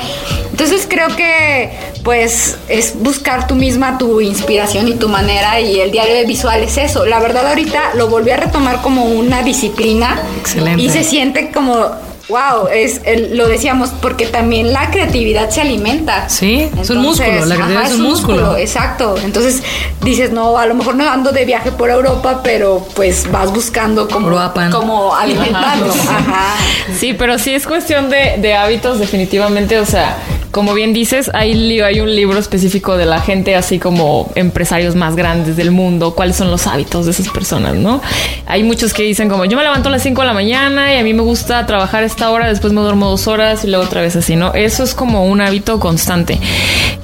Speaker 3: Entonces creo que pues es buscar tú misma tu inspiración y tu manera y el diario de visual es eso. La verdad ahorita lo volví a retomar como una disciplina
Speaker 1: Excelente.
Speaker 3: y se siente como wow, es el- lo decíamos porque también la creatividad se alimenta.
Speaker 1: Sí, es un músculo, la creatividad es un músculo.
Speaker 3: Exacto. Entonces dices, no, a lo mejor no ando de viaje por Europa, pero pues vas buscando como, como alimentarlo. Ajá.
Speaker 4: Sí, pero sí es cuestión de, de hábitos definitivamente, o sea, como bien dices, hay, hay un libro específico de la gente, así como empresarios más grandes del mundo, cuáles son los hábitos de esas personas, ¿no? Hay muchos que dicen como, yo me levanto a las 5 de la mañana y a mí me gusta trabajar a esta hora, después me duermo dos horas y luego otra vez así, ¿no? Eso es como un hábito constante.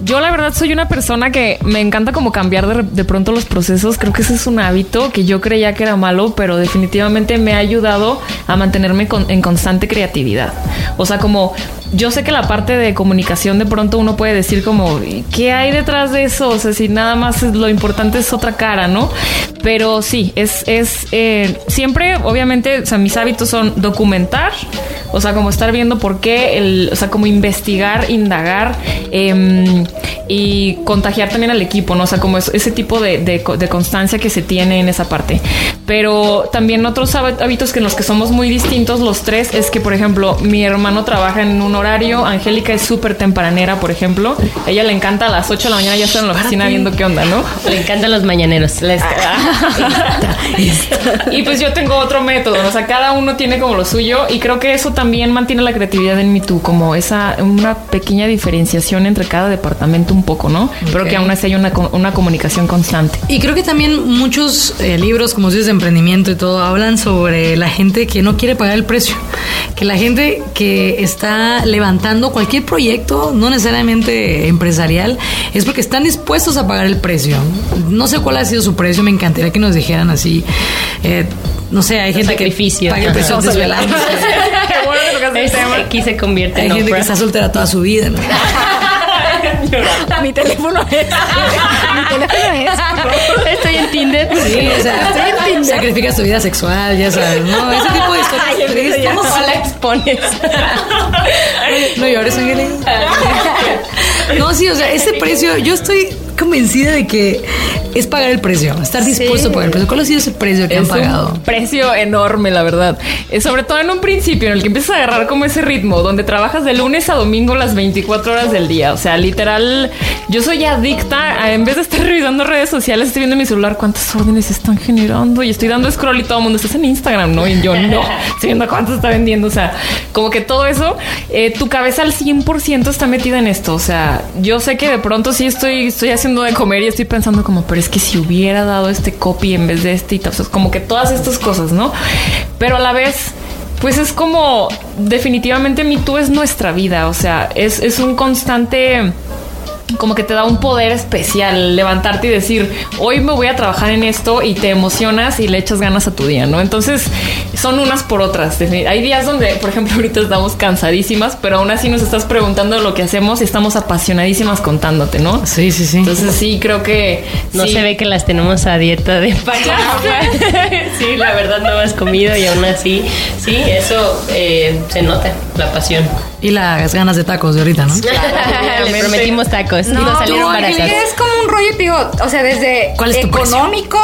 Speaker 4: Yo la verdad soy una persona que me encanta como cambiar de, de pronto los procesos, creo que ese es un hábito que yo creía que era malo, pero definitivamente me ha ayudado a mantenerme en constante creatividad. O sea, como yo sé que la parte de comunicación de pronto uno puede decir como, ¿qué hay detrás de eso? O sea, si nada más lo importante es otra cara, ¿no? Pero sí, es, es eh, siempre, obviamente, o sea, mis hábitos son documentar, o sea, como estar viendo por qué, el, o sea, como investigar, indagar em, y contagiar también al equipo, ¿no? O sea, como es- ese tipo de, de de constancia que se tiene en esa parte. Pero también otros hábitos que en los que somos muy distintos los tres es que, por ejemplo, mi hermano trabaja en un horario, Angélica es súper tempranera, por ejemplo. A ella le encanta a las 8 de la mañana ya está en la oficina viendo qué onda, ¿no?
Speaker 2: Le encantan los mañaneros. Les-
Speaker 4: y pues yo tengo otro método, ¿no? o sea, cada uno tiene como lo suyo y creo que eso también mantiene la creatividad en mi tú, como esa una pequeña diferenciación entre cada departamento un poco, ¿no? Pero que aún así hay una, una comunicación constante.
Speaker 1: Y creo que también muchos eh, libros, como dices, de emprendimiento y todo, hablan sobre la gente que no quiere pagar el precio. Que la gente que está levantando cualquier proyecto, no necesariamente empresarial, es porque están dispuestos a pagar el precio. No sé cuál ha sido su precio, me encantaría que nos dijeran así. Eh, no sé, hay gente
Speaker 2: sacrificio.
Speaker 1: que paga el precio
Speaker 2: Ajá.
Speaker 1: desvelándose.
Speaker 4: Qué bueno que tocaste el
Speaker 2: Es-
Speaker 4: tema.
Speaker 2: aquí se convierte
Speaker 1: Hay
Speaker 2: en
Speaker 1: gente que está soltera toda su vida. ¿no?
Speaker 3: Mi teléfono es. Mi teléfono es.
Speaker 2: Estoy en Tinder.
Speaker 1: Sí, o sea, sacrificas tu vida sexual, ya sabes, ¿no? Ese tipo de historias tristes.
Speaker 2: ¿Cómo la expones?
Speaker 1: No llores, Ángeles. No, sí, o sea, ese precio, yo estoy convencida de que es pagar el precio, estar dispuesto a pagar el precio. ¿Cuál ha sido ese precio que han pagado?
Speaker 4: un precio enorme, la verdad. Eh, sobre todo en un principio en el que empiezas a agarrar como ese ritmo, donde trabajas de lunes a domingo las 24 horas del día. O sea, literal, yo soy adicta. a- en vez de estar revisando redes sociales, estoy viendo en mi celular cuántas órdenes están generando y estoy dando scroll y todo el mundo estás en Instagram, ¿no? Y yo no, estoy viendo cuánto está vendiendo. O sea, como que todo eso, eh, tu cabeza al 100% está metida en esto. O sea, yo sé que de pronto sí estoy, estoy haciendo de comer y estoy pensando como, pero es que si hubiera dado este copy en vez de este y tal, o como que todas estas cosas, ¿no? Pero a la vez, pues es como, definitivamente mi tú es nuestra vida, o sea, es, es un constante como que te da un poder especial levantarte y decir, hoy me voy a trabajar en esto y te emocionas y le echas ganas a tu día, ¿no? Entonces, son unas por otras. Hay días donde, por ejemplo, ahorita estamos cansadísimas, pero aún así nos estás preguntando lo que hacemos y estamos apasionadísimas contándote, ¿no?
Speaker 1: Sí, sí, sí.
Speaker 4: Entonces, sí, creo que
Speaker 2: No
Speaker 4: sí.
Speaker 2: se ve que las tenemos a dieta de palabra. sí, la verdad no has comido y aún así, sí, eso eh, se nota, la pasión.
Speaker 1: Y las ganas de tacos de ahorita, ¿no?
Speaker 2: Le prometimos tacos. Esas
Speaker 3: No,
Speaker 2: salieron
Speaker 3: es como un rollo, digo, o sea, desde
Speaker 1: ¿Cuál es tu
Speaker 3: económico,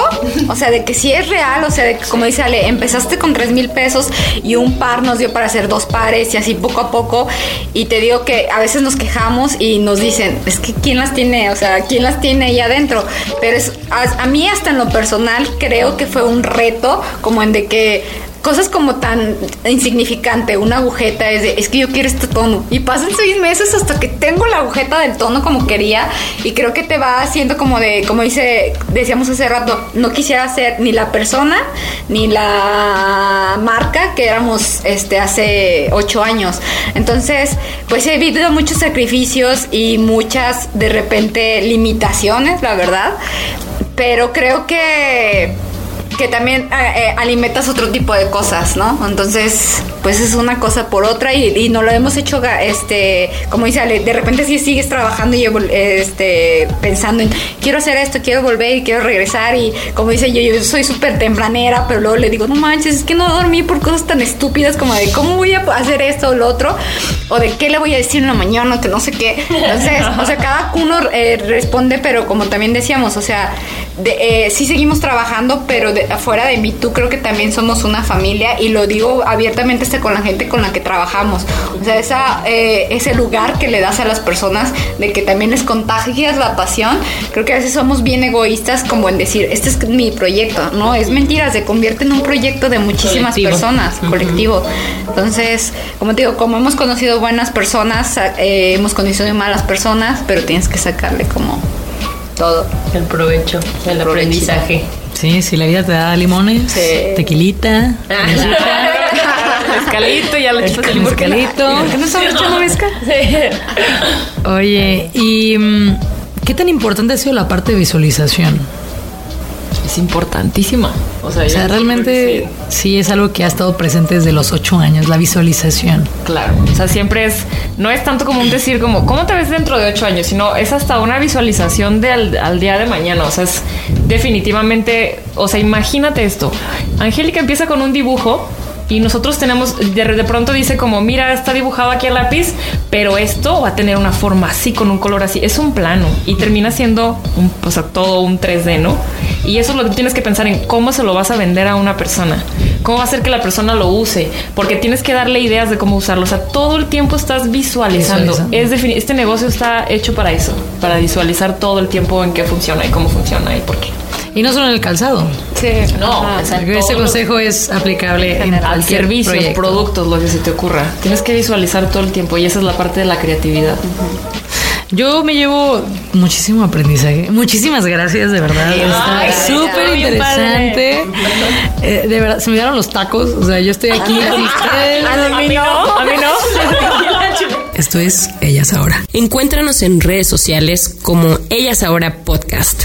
Speaker 3: o sea, de que sí es real, o sea, de que, como dice Ale, empezaste con tres mil pesos y un par nos dio para hacer dos pares y así poco a poco. Y te digo que a veces nos quejamos y nos dicen, es que quién las tiene, o sea, quién las tiene ahí adentro. Pero es, a, a mí hasta en lo personal creo que fue un reto, como en de que cosas como tan insignificante, una agujeta es de, es que yo quiero este tono. Y pasan seis meses hasta que tengo la agujeta del tono como quería. Y creo que te va haciendo como de, como dice, decíamos hace rato, no quisiera ser ni la persona ni la marca que éramos este hace ocho años. Entonces, pues he vivido muchos sacrificios y muchas de repente limitaciones, la verdad. Pero creo que que también eh, eh, alimentas otro tipo de cosas, ¿no? Entonces, pues es una cosa por otra y, y no lo hemos hecho, este, como dice Ale, de repente sí sigues trabajando y este, pensando en, quiero hacer esto, quiero volver y quiero regresar y como dice yo, yo soy súper tempranera, pero luego le digo, no manches, es que no dormí por cosas tan estúpidas como de cómo voy a hacer esto o lo otro, o de qué le voy a decir en la mañana, que no sé qué. Entonces, o sea, cada uno eh, responde, pero como también decíamos, o sea, de, eh, sí seguimos trabajando, pero de, afuera de mí tú creo que también somos una familia y lo digo abiertamente con la gente con la que trabajamos. O sea, esa, eh, ese lugar que le das a las personas de que también les contagias la pasión, creo que a veces somos bien egoístas como en decir, este es mi proyecto, ¿no? Es mentira, se convierte en un proyecto de muchísimas
Speaker 2: Colectivo.
Speaker 3: personas, colectivo. Entonces, como te digo, como hemos conocido buenas personas, eh, hemos conocido malas personas, pero tienes que sacarle como todo.
Speaker 2: El provecho, el aprendizaje.
Speaker 1: Sí, si la vida te da limones,
Speaker 3: Sí.
Speaker 1: tequilita,
Speaker 4: Mezcalito, ya le echas el limón.
Speaker 1: mezcalito.
Speaker 4: ¿Por qué no estamos echando mezcal?
Speaker 1: Oye, ¿y mm, qué tan importante ha sido la parte de visualización?
Speaker 4: Es importantísima. O sea,
Speaker 1: O sea, realmente sí es algo que ha estado presente desde los ocho años, la visualización.
Speaker 4: Claro, o sea, siempre es, no es tanto como un decir como, ¿cómo te ves dentro de ocho años? Sino es hasta una visualización de al, al día de mañana, o sea, es definitivamente, o sea, imagínate esto, Angélica empieza con un dibujo y nosotros tenemos, de, de pronto dice como, mira, está dibujado aquí a lápiz, pero esto va a tener una forma así, con un color así, es un plano y termina siendo, un, o sea, todo un 3D, ¿no? Y eso es lo que tienes que pensar en cómo se lo vas a vender a una persona. ¿Cómo va a hacer que la persona lo use? Porque tienes que darle ideas de cómo usarlo. O sea, todo el tiempo estás visualizando.
Speaker 1: Visualizando.
Speaker 4: Es este negocio está hecho para eso, para visualizar todo el tiempo en qué funciona y cómo funciona y por qué.
Speaker 1: Y no solo en el calzado.
Speaker 3: Sí,
Speaker 4: No,
Speaker 1: Este
Speaker 4: todo lo-
Speaker 1: consejo es aplicable en
Speaker 4: al
Speaker 1: cualquier
Speaker 4: servicio,
Speaker 1: proyecto.
Speaker 4: productos, lo que se te ocurra. Tienes que visualizar todo el tiempo y esa es la parte de la creatividad.
Speaker 1: Yo me llevo muchísimo aprendizaje. Muchísimas gracias, de verdad. Está súper interesante. Eh, de verdad, se me dieron los tacos. O sea, yo estoy aquí con ustedes.
Speaker 4: A mí no, a mí no.
Speaker 1: Esto es Ellas Ahora.
Speaker 6: Encuéntranos en redes sociales como Ellas Ahora Podcast.